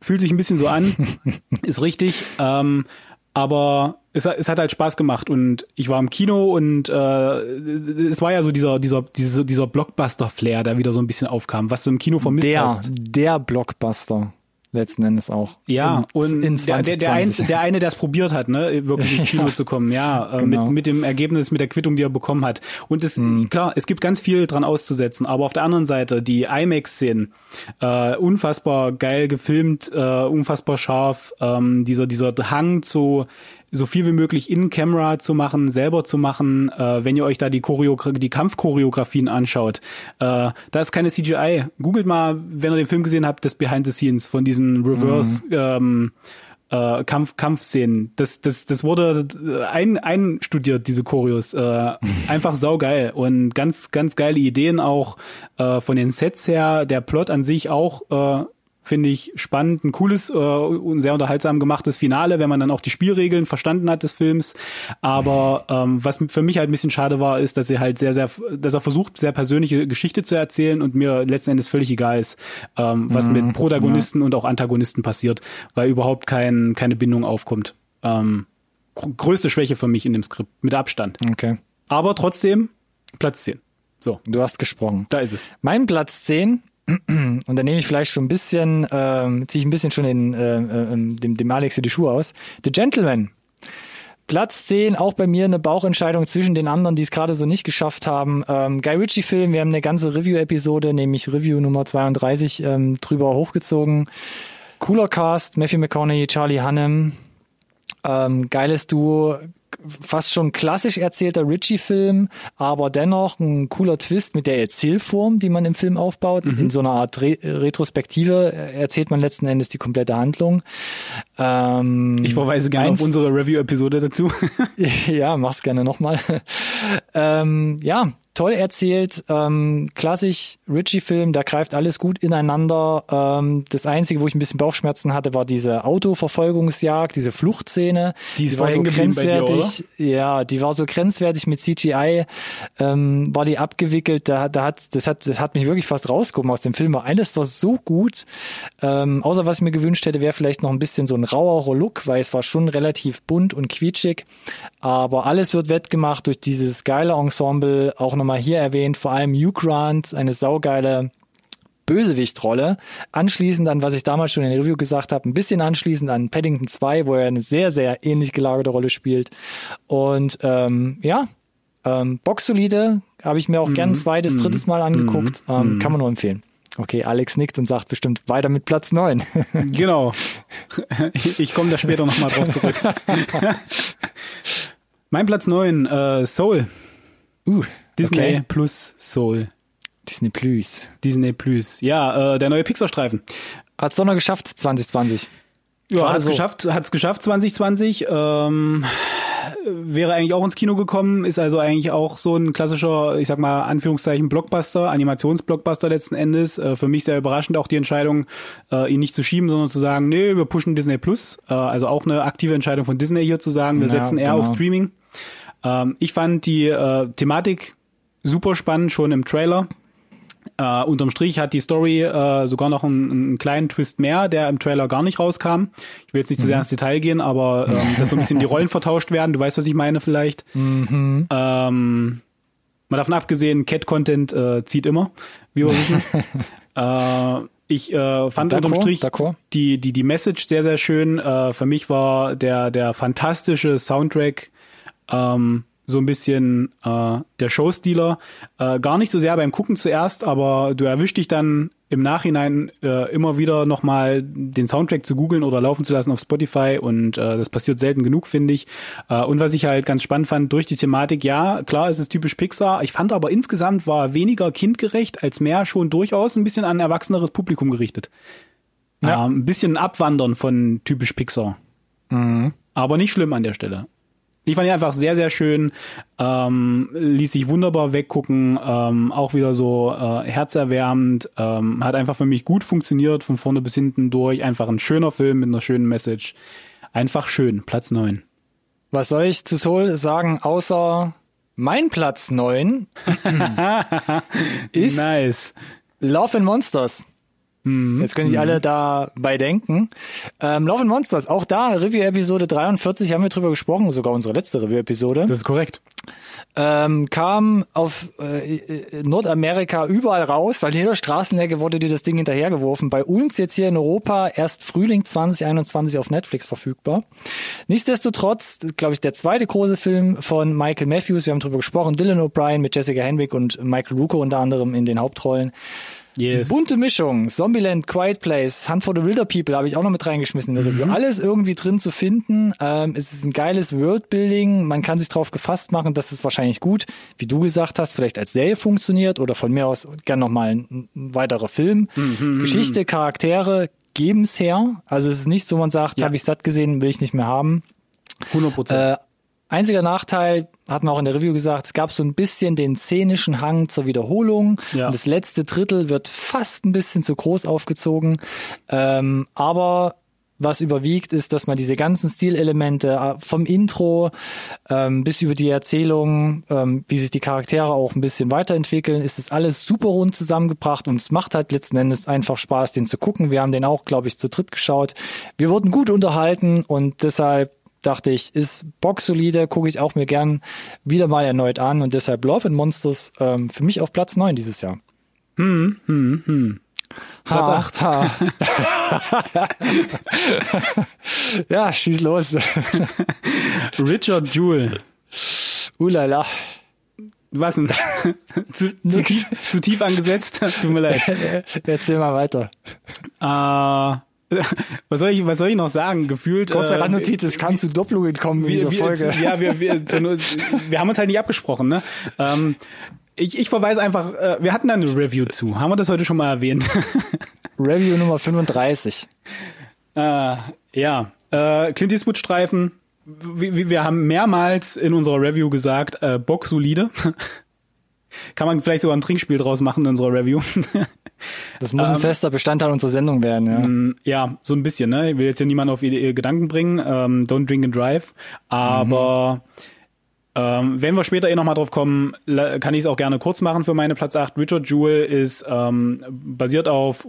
fühlt sich ein bisschen so an, (laughs) ist richtig. Ähm, aber es, hat- es hat halt Spaß gemacht und ich war im Kino und äh, es war ja so dieser dieser dieser, dieser Blockbuster-Flair, der wieder so ein bisschen aufkam, was du im Kino vermisst Der, hast. der Blockbuster letzten Endes auch. Ja, und in der, der, der, 2020. ein, der eine, der es probiert hat, ne, wirklich ins (laughs) Kino Ja. zu kommen, ja, äh, Genau. mit, mit dem Ergebnis, mit der Quittung, die er bekommen hat. Und es, Mhm. klar, es gibt ganz viel dran auszusetzen, aber auf der anderen Seite, die IMAX-Szenen, äh, unfassbar geil gefilmt, äh, unfassbar scharf, ähm, dieser, dieser Hang zu so viel wie möglich in Camera zu machen, selber zu machen, äh, wenn ihr euch da die Choreogra die Kampfchoreografien anschaut. Äh, da ist keine CGI. Googelt mal, wenn ihr den Film gesehen habt, das Behind the Scenes von diesen Reverse ähm, äh, Kampf Kampfszenen. Das das das wurde äh, ein einstudiert diese Choreos. Äh, (laughs) einfach saugeil und ganz ganz geile Ideen auch äh, von den Sets her. Der Plot an sich auch äh, finde ich spannend, ein cooles äh, und sehr unterhaltsam gemachtes Finale, wenn man dann auch die Spielregeln verstanden hat des Films. Aber ähm, was für mich halt ein bisschen schade war, ist, dass er halt sehr, sehr, dass er versucht, sehr persönliche Geschichte zu erzählen und mir letzten Endes völlig egal ist, ähm, was mit Protagonisten und auch Antagonisten passiert, weil überhaupt kein, keine Bindung aufkommt. Ähm, gr- größte Schwäche für mich in dem Skript, mit Abstand. Okay. Aber trotzdem Platz 10. So, Du hast gesprochen. da ist es. Mein Platz 10 und da nehme ich vielleicht schon ein bisschen, ähm, ziehe ich ein bisschen schon den, äh, äh, dem, dem Alex die Schuhe aus. The Gentleman. Platz 10, auch bei mir eine Bauchentscheidung zwischen den anderen, die es gerade so nicht geschafft haben. Ähm, Guy Ritchie-Film, wir haben eine ganze Review-Episode, nämlich Review Nummer 32, ähm, drüber hochgezogen. Cooler Cast, Matthew McConaughey, Charlie Hannem, ähm, geiles Duo, fast schon klassisch erzählter Ritchie-Film, aber dennoch ein cooler Twist mit der Erzählform, die man im Film aufbaut. Mhm. In so einer Art Re Retrospektive erzählt man letzten Endes die komplette Handlung. Ähm, ich verweise gerne auf unsere Review-Episode dazu. (laughs) ja, mach's gerne nochmal. (laughs) ähm, ja, toll erzählt, ähm, klassisch Ritchie-Film, da greift alles gut ineinander. Ähm, das Einzige, wo ich ein bisschen Bauchschmerzen hatte, war diese Autoverfolgungsjagd, diese Fluchtszene. Die, die war so grenzwertig. Dir, ja, die war so grenzwertig mit CGI, ähm, war die abgewickelt. Da, da hat, das hat, das hat mich wirklich fast rausgekommen aus dem Film. Weil alles war so gut. Ähm, außer was ich mir gewünscht hätte, wäre vielleicht noch ein bisschen so ein rauerer Look, weil es war schon relativ bunt und quietschig. Aber alles wird wettgemacht durch dieses geile Ensemble, auch noch nochmal hier erwähnt, vor allem Hugh Grant, eine saugeile Bösewichtrolle. Anschließend an, was ich damals schon in der Review gesagt habe, ein bisschen anschließend an Paddington 2, wo er eine sehr, sehr ähnlich gelagerte Rolle spielt. Und ähm, ja, ähm, Boxsolide habe ich mir auch mm, gern ein zweites, mm, drittes Mal angeguckt. Mm, ähm, kann man nur empfehlen. Okay, Alex nickt und sagt bestimmt weiter mit Platz 9. (laughs) genau. (laughs) Ich komme da später nochmal drauf zurück. (laughs) mein Platz 9, äh, Soul. Uh, Disney okay. plus Soul. Disney Plus. Disney Plus. Ja, äh, der neue Pixar-Streifen. Hat's doch noch geschafft, 2020. Ja, hat's so. geschafft, hat's geschafft 2020. Ähm, wäre eigentlich auch ins Kino gekommen, ist also eigentlich auch so ein klassischer, ich sag mal, Anführungszeichen Blockbuster, Animationsblockbuster letzten Endes. Äh, für mich sehr überraschend auch die Entscheidung, äh, ihn nicht zu schieben, sondern zu sagen, nee, wir pushen Disney Plus. Äh, also auch eine aktive Entscheidung von Disney hier zu sagen, wir ja, setzen eher genau. auf Streaming. Ähm, ich fand die äh, Thematik super spannend schon im Trailer. Äh, unterm Strich hat die Story äh, sogar noch einen, einen, kleinen Twist mehr, der im Trailer gar nicht rauskam. Ich will jetzt nicht zu sehr mhm. ins Detail gehen, aber ähm, dass so ein bisschen die Rollen (laughs) vertauscht werden. Du weißt, was ich meine vielleicht. Mhm. Ähm, mal davon abgesehen, Cat-Content äh, zieht immer, wie wir wissen. (laughs) äh, ich äh, fand unterm Strich die, die, die Message sehr, sehr schön. Äh, für mich war der, der fantastische Soundtrack ähm, so ein bisschen äh, der Showstealer. Äh, gar nicht so sehr beim Gucken zuerst, aber du erwischst dich dann im Nachhinein äh, immer wieder nochmal den Soundtrack zu googeln oder laufen zu lassen auf Spotify und äh, das passiert selten genug, finde ich. Äh, und was ich halt ganz spannend fand, durch die Thematik, ja, klar, es ist typisch Pixar. Ich fand aber insgesamt war weniger kindgerecht als mehr schon durchaus ein bisschen an ein erwachseneres Publikum gerichtet. Ja. Ähm, ein bisschen abwandern von typisch Pixar. Mhm. Aber nicht schlimm an der Stelle. Ich fand ihn einfach sehr, sehr schön, ähm, ließ sich wunderbar weggucken, ähm, auch wieder so äh, herzerwärmend, ähm, hat einfach für mich gut funktioniert, von vorne bis hinten durch, einfach ein schöner Film mit einer schönen Message. Einfach schön, Platz neun. Was soll ich zu Soul sagen, außer mein Platz neun (laughs) ist nice. Love and Monsters. Mhm. Jetzt können sich alle dabei denken. Ähm, Love and Monsters, auch da, Review-Episode 43, haben wir drüber gesprochen, sogar unsere letzte Review-Episode. Das ist korrekt. Ähm, kam auf äh, Nordamerika überall raus, an jeder Straßenecke wurde dir das Ding hinterhergeworfen. Bei uns jetzt hier in Europa erst Frühling 2021 auf Netflix verfügbar. Nichtsdestotrotz, glaube ich, der zweite große Film von Michael Matthews, wir haben drüber gesprochen, Dylan O'Brien mit Jessica Henwick und Michael Ruko unter anderem in den Hauptrollen. Yes. Bunte Mischung, Zombieland, Quiet Place, Hunt for the Wilder People habe ich auch noch mit reingeschmissen in der Review. Mhm. Alles irgendwie drin zu finden. Ähm, es ist ein geiles Worldbuilding. Man kann sich darauf gefasst machen, dass es wahrscheinlich gut, wie du gesagt hast, vielleicht als Serie funktioniert oder von mir aus gern nochmal ein, ein weiterer Film. Mhm. Geschichte, Charaktere geben's her. Also es ist nicht so, man sagt, ja. habe ich satt gesehen, will ich nicht mehr haben. 100 Prozent. Äh, Einziger Nachteil, hatten wir auch in der Review gesagt, es gab so ein bisschen den szenischen Hang zur Wiederholung. Ja. Und das letzte Drittel wird fast ein bisschen zu groß aufgezogen. Ähm, aber was überwiegt, ist, dass man diese ganzen Stilelemente äh, vom Intro ähm, bis über die Erzählung, ähm, wie sich die Charaktere auch ein bisschen weiterentwickeln, ist es alles super rund zusammengebracht und es macht halt letzten Endes einfach Spaß, den zu gucken. Wir haben den auch, glaube ich, zu dritt geschaut. Wir wurden gut unterhalten und deshalb dachte ich, ist boxsolide, gucke ich auch mir gern wieder mal erneut an und deshalb Love and Monsters ähm, für mich auf Platz 9 dieses Jahr. Hm, hm, hm. Platz 8. Ha. (laughs) ja, schieß los. (laughs) Richard Jewell. Ulala. Was denn? (laughs) zu, zu, tief, zu tief angesetzt? Tut mir leid. Erzähl mal weiter. Äh, (laughs) was soll ich, was soll ich noch sagen? Gefühlt. Kurze äh, Randnotiz, es kann zu Doppelungen kommen in dieser wir, Folge. Zu, ja, wir, wir, zu, wir haben uns halt nicht abgesprochen, ne? Ähm, ich, ich verweise einfach, äh, wir hatten da eine Review zu. Haben wir das heute schon mal erwähnt? (laughs) Review Nummer 35. äh, ja, äh, Clint Eastwood Streifen. Wir, wir haben mehrmals in unserer Review gesagt, äh, Bock solide. (laughs) Kann man vielleicht sogar ein Trinkspiel draus machen in unserer Review. (laughs) Das muss ein fester Bestandteil unserer Sendung werden, ja. Ähm, ja, so ein bisschen, ne? Ich will jetzt ja niemanden auf ihre, ihre Gedanken bringen. Ähm, don't drink and drive. Aber ähm, wenn wir später eh nochmal drauf kommen, kann ich es auch gerne kurz machen für meine Platz 8. Richard Jewell ist ähm, basiert auf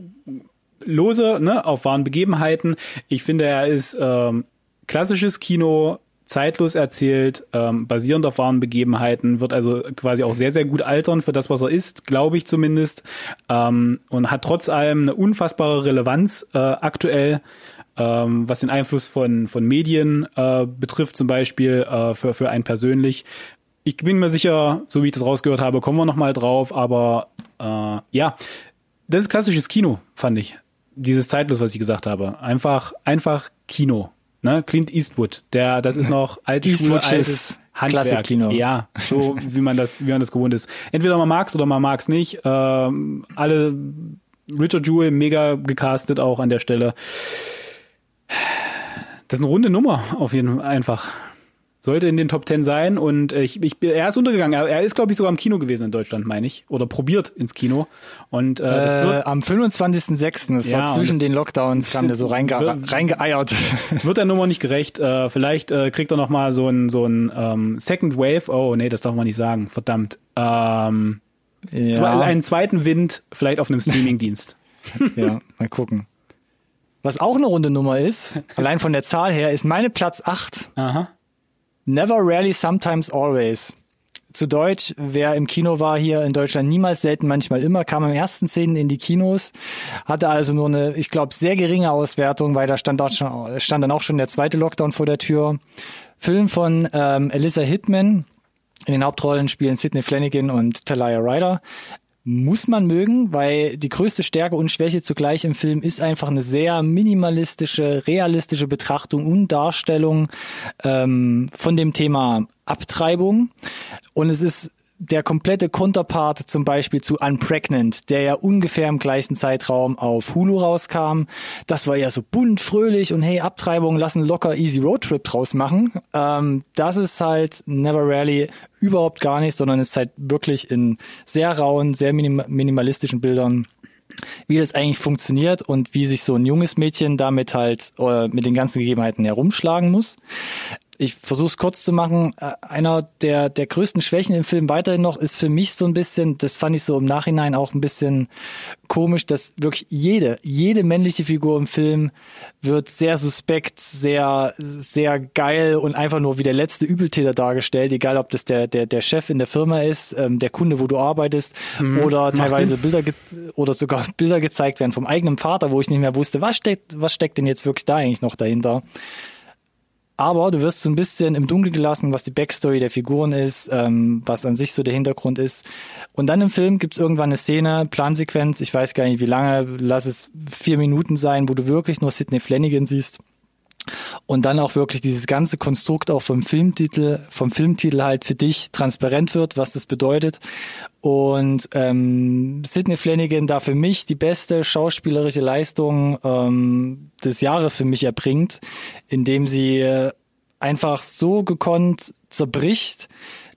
lose, ne, auf wahren Begebenheiten. Ich finde, er ist ähm, klassisches Kino, zeitlos erzählt, ähm, basierend auf wahren Begebenheiten, wird also quasi auch sehr, sehr gut altern für das, was er ist, glaube ich zumindest, ähm, und hat trotz allem eine unfassbare Relevanz äh, aktuell, ähm, was den Einfluss von, von Medien äh, betrifft, zum Beispiel äh, für, für einen persönlich. Ich bin mir sicher, so wie ich das rausgehört habe, kommen wir nochmal drauf, aber äh, ja, das ist klassisches Kino, fand ich. Dieses zeitlos, was ich gesagt habe. Einfach, einfach Kino. Ne? Clint Eastwood, der, das ist noch (laughs) alte Schule, Eastwoodsches altes Handwerk. Klassikino. Ja, so (laughs) wie man das, wie man das gewohnt ist. Entweder man mag's oder man mag's nicht. Ähm, alle Richard Jewell mega gecastet auch an der Stelle. Das ist eine runde Nummer auf jeden Fall einfach. Sollte in den Top Ten sein und ich, ich, er ist untergegangen. Er, er ist, glaube ich, sogar im Kino gewesen in Deutschland, meine ich. Oder probiert ins Kino. Und äh, das Äh, wird, am 25.06., das Ja, war zwischen das- den Lockdowns, kam der so reinge wird- reingeeiert. (laughs) wird der Nummer nicht gerecht. Äh, vielleicht äh, kriegt er noch mal so ein so ein ähm, Second Wave. Oh nee, das darf man nicht sagen. Verdammt. Ähm, zwei, ja, einen zweiten Wind vielleicht auf einem Streamingdienst. (laughs) (laughs) ja, mal gucken. Was auch eine runde Nummer ist, allein von der Zahl her, ist meine Platz 8. Aha. Never, rarely, sometimes, always. Zu Deutsch, wer im Kino war hier in Deutschland, niemals, selten, manchmal immer, kam am ersten Szenen in die Kinos, hatte also nur eine, ich glaube, sehr geringe Auswertung, weil da stand, auch schon, stand dann auch schon der zweite Lockdown vor der Tür. Film von ähm, Alyssa Hitman. In den Hauptrollen spielen Sidney Flanagan und Talia Ryder. Muss man mögen, weil die größte Stärke und Schwäche zugleich im Film ist einfach eine sehr minimalistische, realistische Betrachtung und Darstellung ähm, von dem Thema Abtreibung. Und es ist der komplette Konterpart zum Beispiel zu Unpregnant, der ja ungefähr im gleichen Zeitraum auf Hulu rauskam. Das war ja so bunt, fröhlich und hey, Abtreibung, lassen locker easy Roadtrip draus machen. Ähm, das ist halt Never Rarely überhaupt gar nicht, sondern ist halt wirklich in sehr rauen, sehr minim minimalistischen Bildern wie das eigentlich funktioniert und wie sich so ein junges Mädchen damit halt äh, mit den ganzen Gegebenheiten herumschlagen muss. Ich versuche es kurz zu machen. Äh, Einer der, der größten Schwächen im Film weiterhin noch ist für mich so ein bisschen, das fand ich so im Nachhinein auch ein bisschen komisch, dass wirklich jede, jede männliche Figur im Film wird sehr suspekt, sehr, sehr geil und einfach nur wie der letzte Übeltäter dargestellt, egal ob das der, der, der Chef in der Firma ist, ähm, der Kunde, wo du arbeitest, oder teilweise Bilder oder sogar (laughs) Bilder gezeigt werden vom eigenen Vater, wo ich nicht mehr wusste, was steckt, was steckt denn jetzt wirklich da eigentlich noch dahinter. Aber du wirst so ein bisschen im Dunkeln gelassen, was die Backstory der Figuren ist, ähm, was an sich so der Hintergrund ist. Und dann im Film gibt's irgendwann eine Szene, Plansequenz, ich weiß gar nicht wie lange, lass es vier Minuten sein, wo du wirklich nur Sidney Flanagan siehst. Und dann auch wirklich dieses ganze Konstrukt auch vom Filmtitel, vom Filmtitel halt für dich transparent wird, was das bedeutet. Und ähm, Sidney Flanagan da für mich die beste schauspielerische Leistung ähm, des Jahres für mich erbringt, indem sie einfach so gekonnt zerbricht,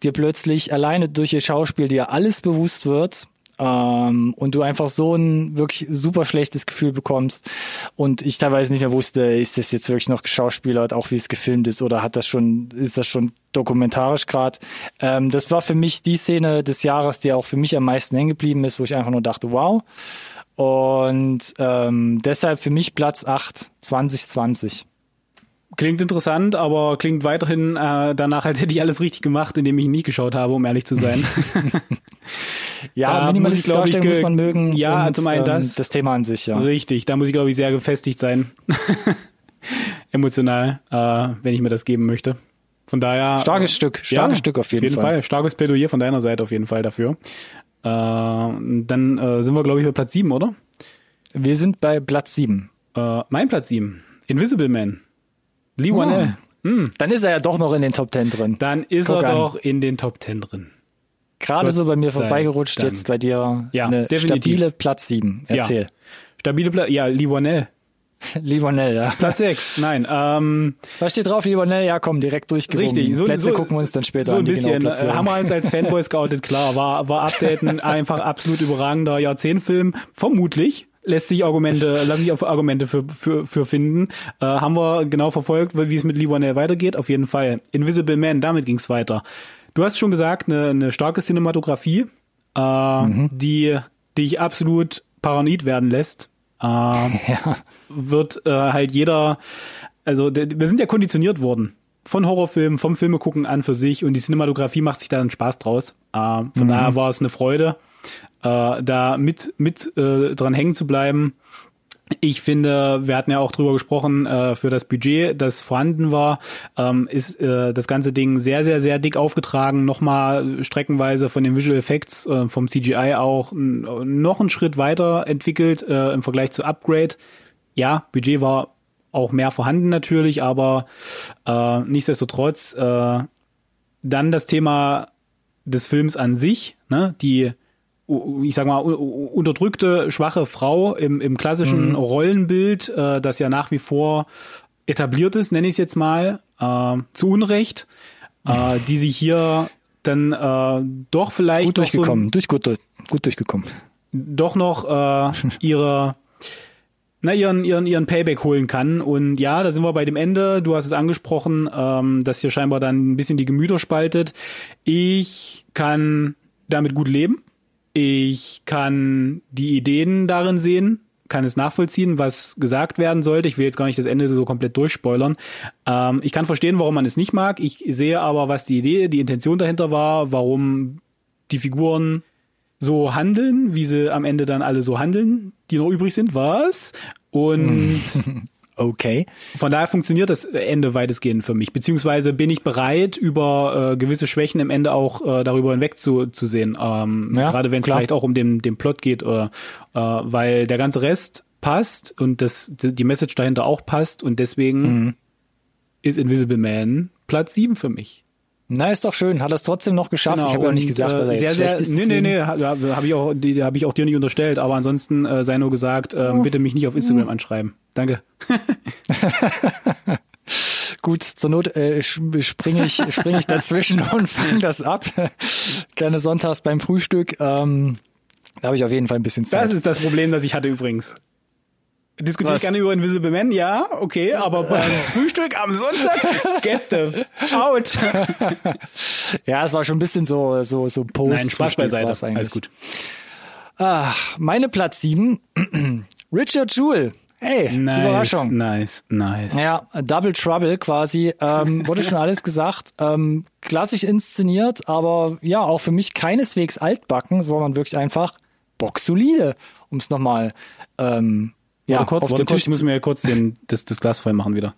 dir plötzlich alleine durch ihr Schauspiel dir alles bewusst wird ähm, und du einfach so ein wirklich super schlechtes Gefühl bekommst und ich teilweise nicht mehr wusste, ist das jetzt wirklich noch geschauspielert, auch wie es gefilmt ist oder hat das schon, ist das schon dokumentarisch gerade. Ähm, das war für mich die Szene des Jahres, die auch für mich am meisten hängen geblieben ist, wo ich einfach nur dachte, wow. Und ähm, deshalb für mich Platz 8, 2020. Klingt interessant, aber klingt weiterhin äh, danach, als hätte ich alles richtig gemacht, indem ich ihn nie geschaut habe, um ehrlich zu sein. (laughs) (laughs) Ja, Da minimalistische muss ich, glaub ich, muss man mögen. Ja, und, zum einen ähm, das. das Thema an sich, ja. Richtig, da muss ich, glaube ich, sehr gefestigt sein. (laughs) Emotional, äh, wenn ich mir das geben möchte. Von daher. Starkes Stück, starkes ja, Stück auf jeden, Fall. Starkes Plädoyer von deiner Seite auf jeden Fall dafür. Äh, dann äh, sind wir, glaube ich, bei Platz 7, oder? Wir sind bei Platz 7. Äh, mein Platz 7. Invisible Man. Lee Oh. Wanell. Dann ist er ja doch noch in den Top 10 drin. Dann ist Guck er an. doch in den Top 10 drin. Gerade so bei mir vorbeigerutscht, jetzt bei dir Ja, eine definitiv. stabile Platz 7. Erzähl. Stabile Platz. Ja, Lee Wanell. Limonell, ja. Platz 6. Nein, ähm, Was steht drauf, Limonell? Ja, komm, direkt durchgewunken. Richtig, so- Plätze so- gucken wir uns dann später so ein an, die bisschen. genaue äh, Platzierung. haben wir uns als Fanboy scoutet, klar. War, war Updaten (laughs) einfach absolut überragender Jahrzehntfilm. Vermutlich. Lässt sich Argumente, lassen sich auf Argumente für, für, für finden. Äh, haben wir genau verfolgt, wie es mit Lee Wanell weitergeht. Auf jeden Fall. Invisible Man, damit ging's weiter. Du hast schon gesagt, eine, eine starke Cinematografie, äh, Mhm. die dich absolut paranoid werden lässt. Äh, (laughs) ja. wird äh, halt jeder, also wir sind ja konditioniert worden von Horrorfilmen, vom Filme gucken an für sich und die Cinematografie macht sich da einen Spaß draus. Äh, von Mhm. daher war es eine Freude, äh, da mit mit äh, dran hängen zu bleiben. Ich finde, wir hatten ja auch drüber gesprochen, äh, für das Budget, das vorhanden war, ähm, ist äh, das ganze Ding sehr, sehr, sehr dick aufgetragen. Nochmal streckenweise von den Visual Effects, äh, vom CGI auch noch einen Schritt weiter entwickelt äh, im Vergleich zu Upgrade. Ja, Budget war auch mehr vorhanden natürlich, aber äh, nichtsdestotrotz äh, dann das Thema des Films an sich, ne, die ich sag mal, unterdrückte, schwache Frau im, im klassischen Rollenbild, äh, das ja nach wie vor etabliert ist, nenne ich es jetzt mal, äh, zu Unrecht, äh, (laughs) die sich hier dann äh, doch vielleicht Gut noch so durchgekommen, durch, gut, gut durchgekommen. doch noch äh, (laughs) ihre na, ihren, ihren, ihren Payback holen kann. Und ja, da sind wir bei dem Ende. Du hast es angesprochen, ähm, dass hier scheinbar dann ein bisschen die Gemüter spaltet. Ich kann damit gut leben. Ich kann die Ideen darin sehen, kann es nachvollziehen, was gesagt werden sollte. Ich will jetzt gar nicht das Ende so komplett durchspoilern. Ähm, ich kann verstehen, warum man es nicht mag. Ich sehe aber, was die Idee, die Intention dahinter war, warum die Figuren so handeln, wie sie am Ende dann alle so handeln, die noch übrig sind, was? Und (laughs) Okay. von daher funktioniert das Ende weitestgehend für mich. Beziehungsweise bin ich bereit, über äh, gewisse Schwächen im Ende auch äh, darüber hinweg zu, zu sehen. Ähm, Ja, gerade wenn es vielleicht auch um den, den Plot geht, oder, äh, weil der ganze Rest passt und das, die Message dahinter auch passt und deswegen Mhm. ist Invisible Man Platz 7 für mich. Na, ist doch schön. Hat er es trotzdem noch geschafft. ich habe ja auch nicht gesagt, äh, dass er jetzt sehr, schlecht sehr, ist. Nee, nee, nee, habe hab ich auch, habe ich auch dir nicht unterstellt, aber ansonsten äh, sei nur gesagt, äh, Oh. bitte mich nicht auf Instagram anschreiben. Danke. (laughs) Gut, zur Not äh, springe ich, spring ich dazwischen und fange das ab. Gerne sonntags beim Frühstück. Ähm, da habe ich auf jeden Fall ein bisschen Zeit. Das ist das Problem, das ich hatte übrigens. Diskutiere Was? gerne über Invisible Man, ja, okay, aber beim Frühstück am Sonntag, (laughs) get the out. (laughs) ja, es war schon ein bisschen so, so, so Post. Nein, Spaß beiseite. Alles gut. Ach, meine Platz sieben. (clears throat) Richard Jewell. Hey, Nice, Überraschung. nice, nice. Ja, Double Trouble quasi. Ähm, (laughs) wurde schon alles gesagt. Ähm, klassisch inszeniert, aber ja, auch für mich keineswegs altbacken, sondern wirklich einfach boxsolide, um es nochmal ähm, ja, warte kurz, auf den kurz, Tisch ich muss mir kurz den, (laughs) das, das Glas voll machen wieder.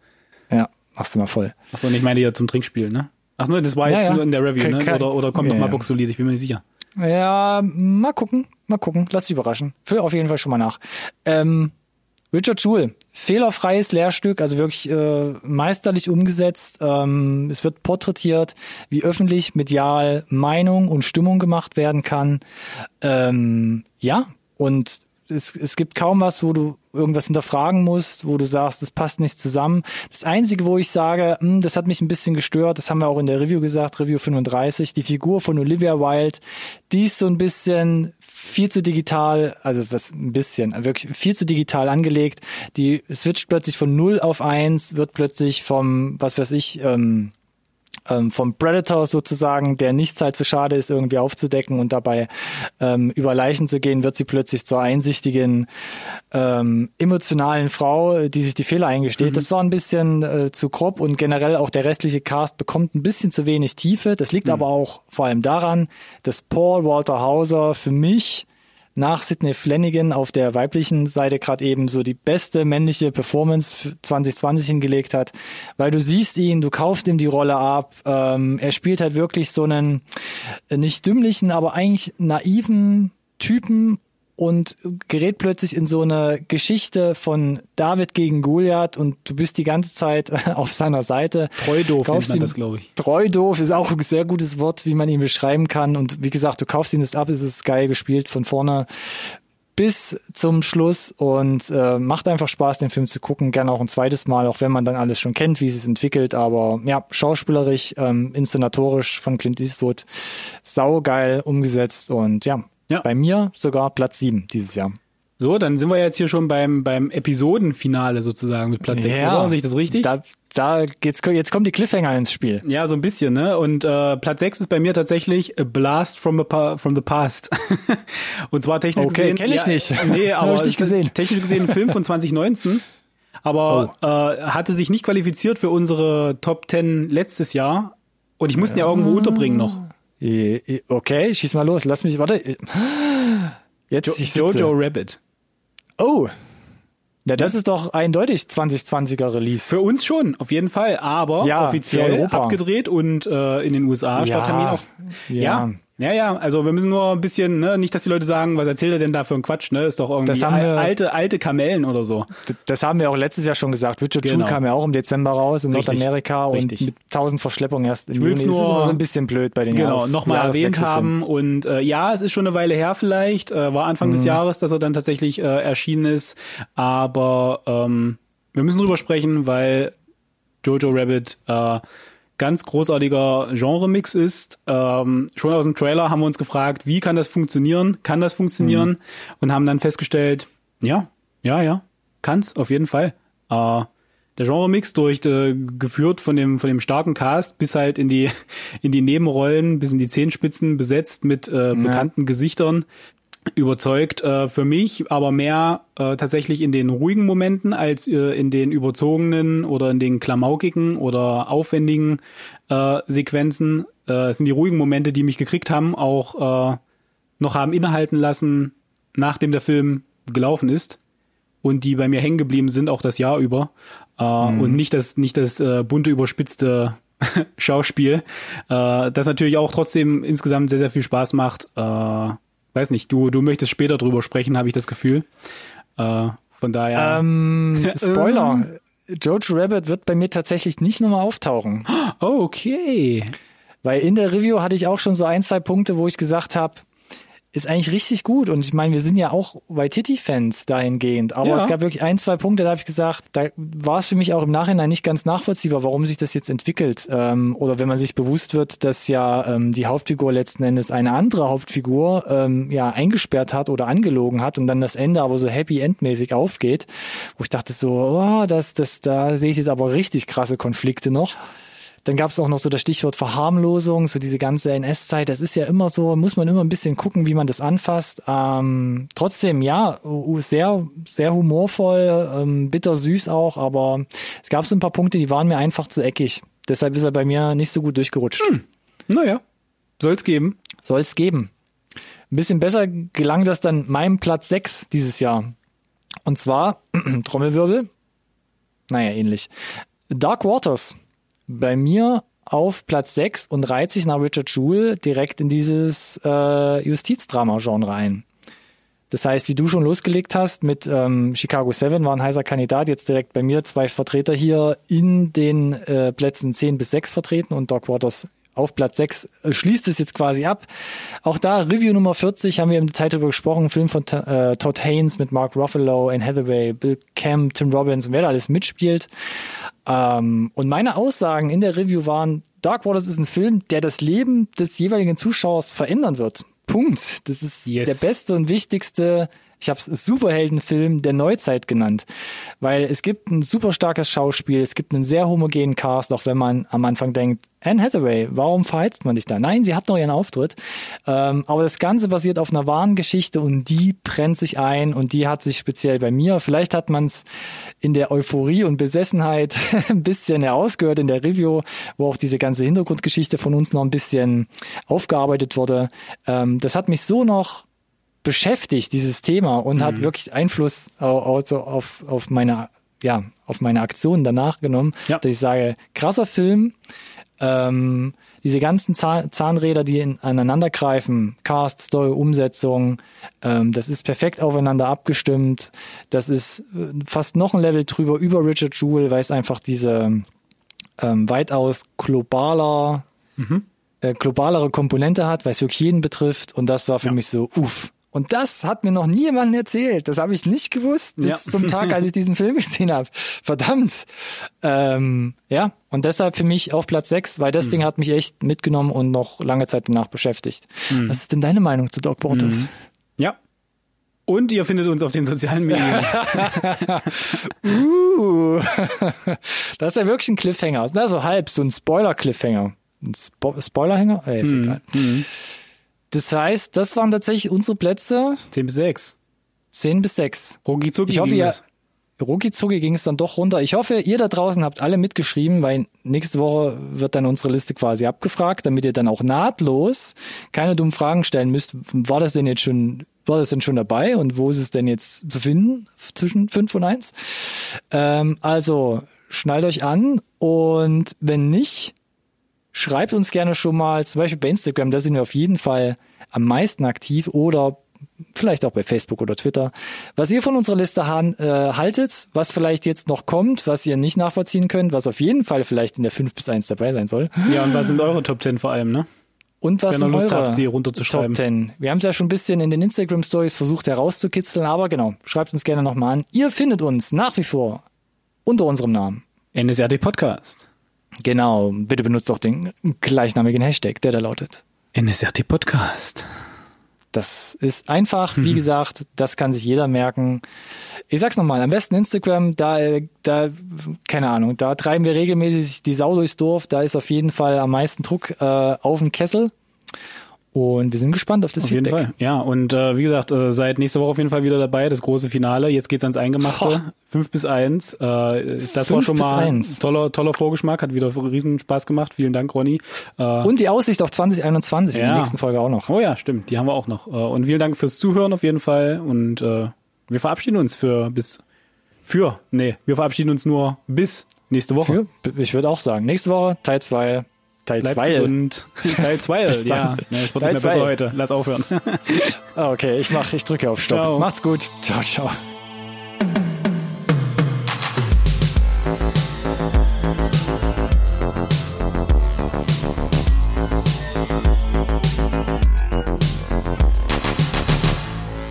Ja, machst du mal voll. Achso, und ich meine hier zum Trinkspiel, ne? Ach so, das war Ja, jetzt ja. nur in der Review, ne? Oder, oder kommt Ja, noch mal ja. Boxsolid, ich bin mir nicht sicher. Ja, mal gucken, mal gucken. Lass dich überraschen. Füll auf jeden Fall schon mal nach. Ähm, Richard Jewell, fehlerfreies Lehrstück, also wirklich äh, meisterlich umgesetzt. Ähm, es wird porträtiert, wie öffentlich, medial Meinung und Stimmung gemacht werden kann. Ähm, ja, und es, es gibt kaum was, wo du irgendwas hinterfragen musst, wo du sagst, das passt nicht zusammen. Das Einzige, wo ich sage, hm, das hat mich ein bisschen gestört, das haben wir auch in der Review gesagt, Review 35, die Figur von Olivia Wilde, die ist so ein bisschen viel zu digital, also was ein bisschen, wirklich viel zu digital angelegt. Die switcht plötzlich von 0 auf 1, wird plötzlich vom, was weiß ich, ähm, ähm, vom Predator sozusagen, der nichts halt zu schade ist, irgendwie aufzudecken und dabei ähm, über Leichen zu gehen, wird sie plötzlich zur einsichtigen, ähm, emotionalen Frau, die sich die Fehler eingesteht. Mhm. Das war ein bisschen äh, zu grob und generell auch der restliche Cast bekommt ein bisschen zu wenig Tiefe. Das liegt mhm. aber auch vor allem daran, dass Paul Walter Hauser für mich nach Sidney Flanagan auf der weiblichen Seite gerade eben so die beste männliche Performance 2020 hingelegt hat, weil du siehst ihn, du kaufst ihm die Rolle ab, ähm, er spielt halt wirklich so einen äh, nicht dümmlichen, aber eigentlich naiven Typen und gerät plötzlich in so eine Geschichte von David gegen Goliath und du bist die ganze Zeit (laughs) auf seiner Seite. Treu doof nennt man das, glaube ich. Treu doof ist auch ein sehr gutes Wort, wie man ihn beschreiben kann. Und wie gesagt, du kaufst ihm das ab, es ist geil gespielt von vorne bis zum Schluss und äh, macht einfach Spaß, den Film zu gucken. Gerne auch ein zweites Mal, auch wenn man dann alles schon kennt, wie es sich entwickelt. Aber ja, schauspielerisch, ähm, inszenatorisch von Clint Eastwood, saugeil umgesetzt und ja, ja. Bei mir sogar Platz 7 dieses Jahr. So, dann sind wir jetzt hier schon beim, beim Episodenfinale sozusagen mit Platz 6, ja, oder? Sehe ich das richtig? Da, da geht's, jetzt kommt die Cliffhanger ins Spiel. Ja, so ein bisschen, ne? Und äh, Platz 6 ist bei mir tatsächlich A Blast from the, from the Past. (laughs) Und zwar technisch okay, gesehen. Okay, kenne ich ja, nicht. Nee, (laughs) aber ich nicht gesehen. technisch gesehen ein Film von (laughs) 2019. Aber oh. äh, hatte sich nicht qualifiziert für unsere Top 10 letztes Jahr. Und ich musste ihn ja irgendwo unterbringen noch. Okay, schieß mal los. Lass mich, warte. Jetzt, jo ich Jojo Rabbit. Oh. Ja, das ist doch eindeutig 2020er Release. Für uns schon, auf jeden Fall. Aber ja, offiziell abgedreht und äh, in den USA ja, Starttermin auch. Ja. ja. Ja, ja, also wir müssen nur ein bisschen, ne, nicht, dass die Leute sagen, was erzählt er denn da für ein Quatsch, ne? Ist doch irgendwie das haben wir, alte, alte Kamellen oder so. Das haben wir auch letztes Jahr schon gesagt. Richard genau. June kam ja auch im Dezember raus in Richtig. Nordamerika Richtig. und mit tausend Verschleppungen erst im Juni. Nur, das ist immer so ein bisschen blöd bei den Genau, nochmal erwähnt haben und äh, ja, es ist schon eine Weile her vielleicht, äh, war Anfang mhm. des Jahres, dass er dann tatsächlich äh, erschienen ist, aber ähm, wir müssen drüber sprechen, weil Jojo Rabbit äh, ganz großartiger Genre-Mix ist. Ähm, schon aus dem Trailer haben wir uns gefragt, wie kann das funktionieren? Kann das funktionieren? Mhm. Und haben dann festgestellt, ja, ja, ja, kann's auf jeden Fall. Äh, der Genre-Mix durch äh, geführt von dem von dem starken Cast bis halt in die (laughs) in die Nebenrollen bis in die Zehenspitzen besetzt mit äh, bekannten ja. Gesichtern überzeugt äh, für mich, aber mehr äh, tatsächlich in den ruhigen Momenten als äh, in den überzogenen oder in den klamaukigen oder aufwendigen äh, Sequenzen. Äh, es sind die ruhigen Momente, die mich gekriegt haben, auch äh, noch haben innehalten lassen, nachdem der Film gelaufen ist und die bei mir hängen geblieben sind, auch das Jahr über. Äh, mhm. Und nicht das, nicht das äh, bunte, überspitzte (laughs) Schauspiel, äh, das natürlich auch trotzdem insgesamt sehr, sehr viel Spaß macht. Äh, weiß nicht, du, du möchtest später drüber sprechen, habe ich das Gefühl. Äh, von daher. Ähm, (laughs) Spoiler. Jojo Rabbit wird bei mir tatsächlich nicht nochmal auftauchen. Oh, okay. Weil in der Review hatte ich auch schon so ein, zwei Punkte, wo ich gesagt habe, ist eigentlich richtig gut. Und ich meine, wir sind ja auch Waititi-Fans dahingehend. Aber ja. es gab wirklich ein, zwei Punkte, da habe ich gesagt, da war es für mich auch im Nachhinein nicht ganz nachvollziehbar, warum sich das jetzt entwickelt. Ähm, oder wenn man sich bewusst wird, dass ja ähm, die Hauptfigur letzten Endes eine andere Hauptfigur ähm, ja eingesperrt hat oder angelogen hat und dann das Ende aber so happy endmäßig aufgeht, wo ich dachte so, oh, das, das, da sehe ich jetzt aber richtig krasse Konflikte noch. Dann gab es auch noch so das Stichwort Verharmlosung, so diese ganze NS-Zeit. Das ist ja immer so, muss man immer ein bisschen gucken, wie man das anfasst. Ähm, trotzdem, ja, sehr, sehr humorvoll, ähm, bittersüß auch, aber es gab so ein paar Punkte, die waren mir einfach zu eckig. Deshalb ist er bei mir nicht so gut durchgerutscht. Hm. Naja, soll's geben. Soll's geben. Ein bisschen besser gelang das dann meinem Platz 6 dieses Jahr. Und zwar, (clears throat) Trommelwirbel, naja, ähnlich. Dark Waters bei mir auf Platz 6 und reiht sich nach Richard Jewell direkt in dieses äh, Justizdrama-Genre ein. Das heißt, wie du schon losgelegt hast mit ähm, Chicago 7 war ein heißer Kandidat, jetzt direkt bei mir zwei Vertreter hier in den äh, Plätzen 10 bis 6 vertreten und Dark Waters auf Platz 6 äh, schließt es jetzt quasi ab. Auch da Review Nummer 40 haben wir im Detail darüber gesprochen, Film von äh, Todd Haynes mit Mark Ruffalo, Anne Hathaway, Bill Camp, Tim Robbins und wer da alles mitspielt. Ähm, und meine Aussagen in der Review waren, Dark Waters ist ein Film, der das Leben des jeweiligen Zuschauers verändern wird. Punkt. Das ist yes. der beste und wichtigste Ich habe es Superheldenfilm der Neuzeit genannt, weil es gibt ein super starkes Schauspiel, es gibt einen sehr homogenen Cast, auch wenn man am Anfang denkt, Anne Hathaway, warum verheizt man dich da? Nein, sie hat noch ihren Auftritt. Ähm, aber das Ganze basiert auf einer wahren Geschichte und die brennt sich ein und die hat sich speziell bei mir, vielleicht hat man es in der Euphorie und Besessenheit (laughs) ein bisschen herausgehört in der Review, wo auch diese ganze Hintergrundgeschichte von uns noch ein bisschen aufgearbeitet wurde. Ähm, das hat mich so noch beschäftigt, dieses Thema, und mhm. hat wirklich Einfluss also auf, auf meine, ja, auf meine Aktionen danach genommen, ja. dass ich sage, krasser Film, ähm, diese ganzen Zahnräder, die in, aneinander greifen, Cast, Story, Umsetzung, ähm, das ist perfekt aufeinander abgestimmt. Das ist äh, fast noch ein Level drüber über Richard Jewell, weil es einfach diese ähm, weitaus globaler, mhm. äh, globalere Komponente hat, weil es wirklich jeden betrifft. Und das war für ja. mich so, uff, und das hat mir noch niemand erzählt. Das habe ich nicht gewusst bis ja. zum Tag, als ich diesen Film gesehen habe. Verdammt. Ähm, ja, und deshalb für mich auf Platz 6, weil das mhm. Ding hat mich echt mitgenommen und noch lange Zeit danach beschäftigt. Mhm. Was ist denn deine Meinung zu Doc Bortos? Mhm. Ja. Und ihr findet uns auf den sozialen Medien. (laughs) uh, das ist ja wirklich ein Cliffhanger. Also halb, so ein Spoiler-Cliffhanger. Ein Spo Spoilerhänger? Äh, ist mhm. egal. Das heißt, das waren tatsächlich unsere Plätze. 10 bis 6. 10 bis 6. Rucki Zucki ich hoffe, ihr, Rucki Zucki ging es dann doch runter. Ich hoffe, ihr da draußen habt alle mitgeschrieben, weil nächste Woche wird dann unsere Liste quasi abgefragt, damit ihr dann auch nahtlos keine dummen Fragen stellen müsst. War das denn jetzt schon, war das denn schon dabei und wo ist es denn jetzt zu finden zwischen 5 und 1? Ähm, also, schnallt euch an und wenn nicht, Schreibt uns gerne schon mal, zum Beispiel bei Instagram, da sind wir auf jeden Fall am meisten aktiv oder vielleicht auch bei Facebook oder Twitter, was ihr von unserer Liste han, äh, haltet, was vielleicht jetzt noch kommt, was ihr nicht nachvollziehen könnt, was auf jeden Fall vielleicht in der 5 bis 1 dabei sein soll. Ja, und was sind eure Top 10 vor allem, ne? Und was Wenn ihr Lust habt, sie runterzuschreiben. Top 10. Wir haben es ja schon ein bisschen in den Instagram Stories versucht herauszukitzeln, aber genau, schreibt uns gerne nochmal an. Ihr findet uns nach wie vor unter unserem Namen. NSRT Podcast. Genau, bitte benutzt auch den gleichnamigen Hashtag, der da lautet. NSRT Podcast. Das ist einfach, wie mhm. (laughs) gesagt, das kann sich jeder merken. Ich sag's nochmal, am besten Instagram, da, da, keine Ahnung, da treiben wir regelmäßig die Sau durchs Dorf, da ist auf jeden Fall am meisten Druck äh, auf den Kessel. Und wir sind gespannt auf das auf Feedback. Jeden Fall. Ja, und äh, wie gesagt, äh, seid nächste Woche auf jeden Fall wieder dabei, das große Finale. Jetzt geht's ans Eingemachte. Fünf bis eins. Äh, das Fünf war schon mal ein toller, toller Vorgeschmack, hat wieder riesen Spaß gemacht. Vielen Dank, Ronny. Äh, und die Aussicht auf 2021 ja. in der nächsten Folge auch noch. Oh ja, stimmt, die haben wir auch noch. Äh, und vielen Dank fürs Zuhören auf jeden Fall. Und äh, wir verabschieden uns für bis für, nee, wir verabschieden uns nur bis nächste Woche. Für, ich würde auch sagen, nächste Woche Teil 2 Teil 2. Und (laughs) Teil 2, ja. Es wird Teil nicht mehr besser heute. Lass aufhören. (laughs) Ah, okay, ich mach, ich drücke auf Stopp. Ciao. Macht's gut. Ciao, ciao.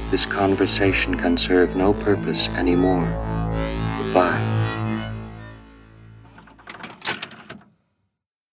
This conversation can serve no purpose anymore. Goodbye.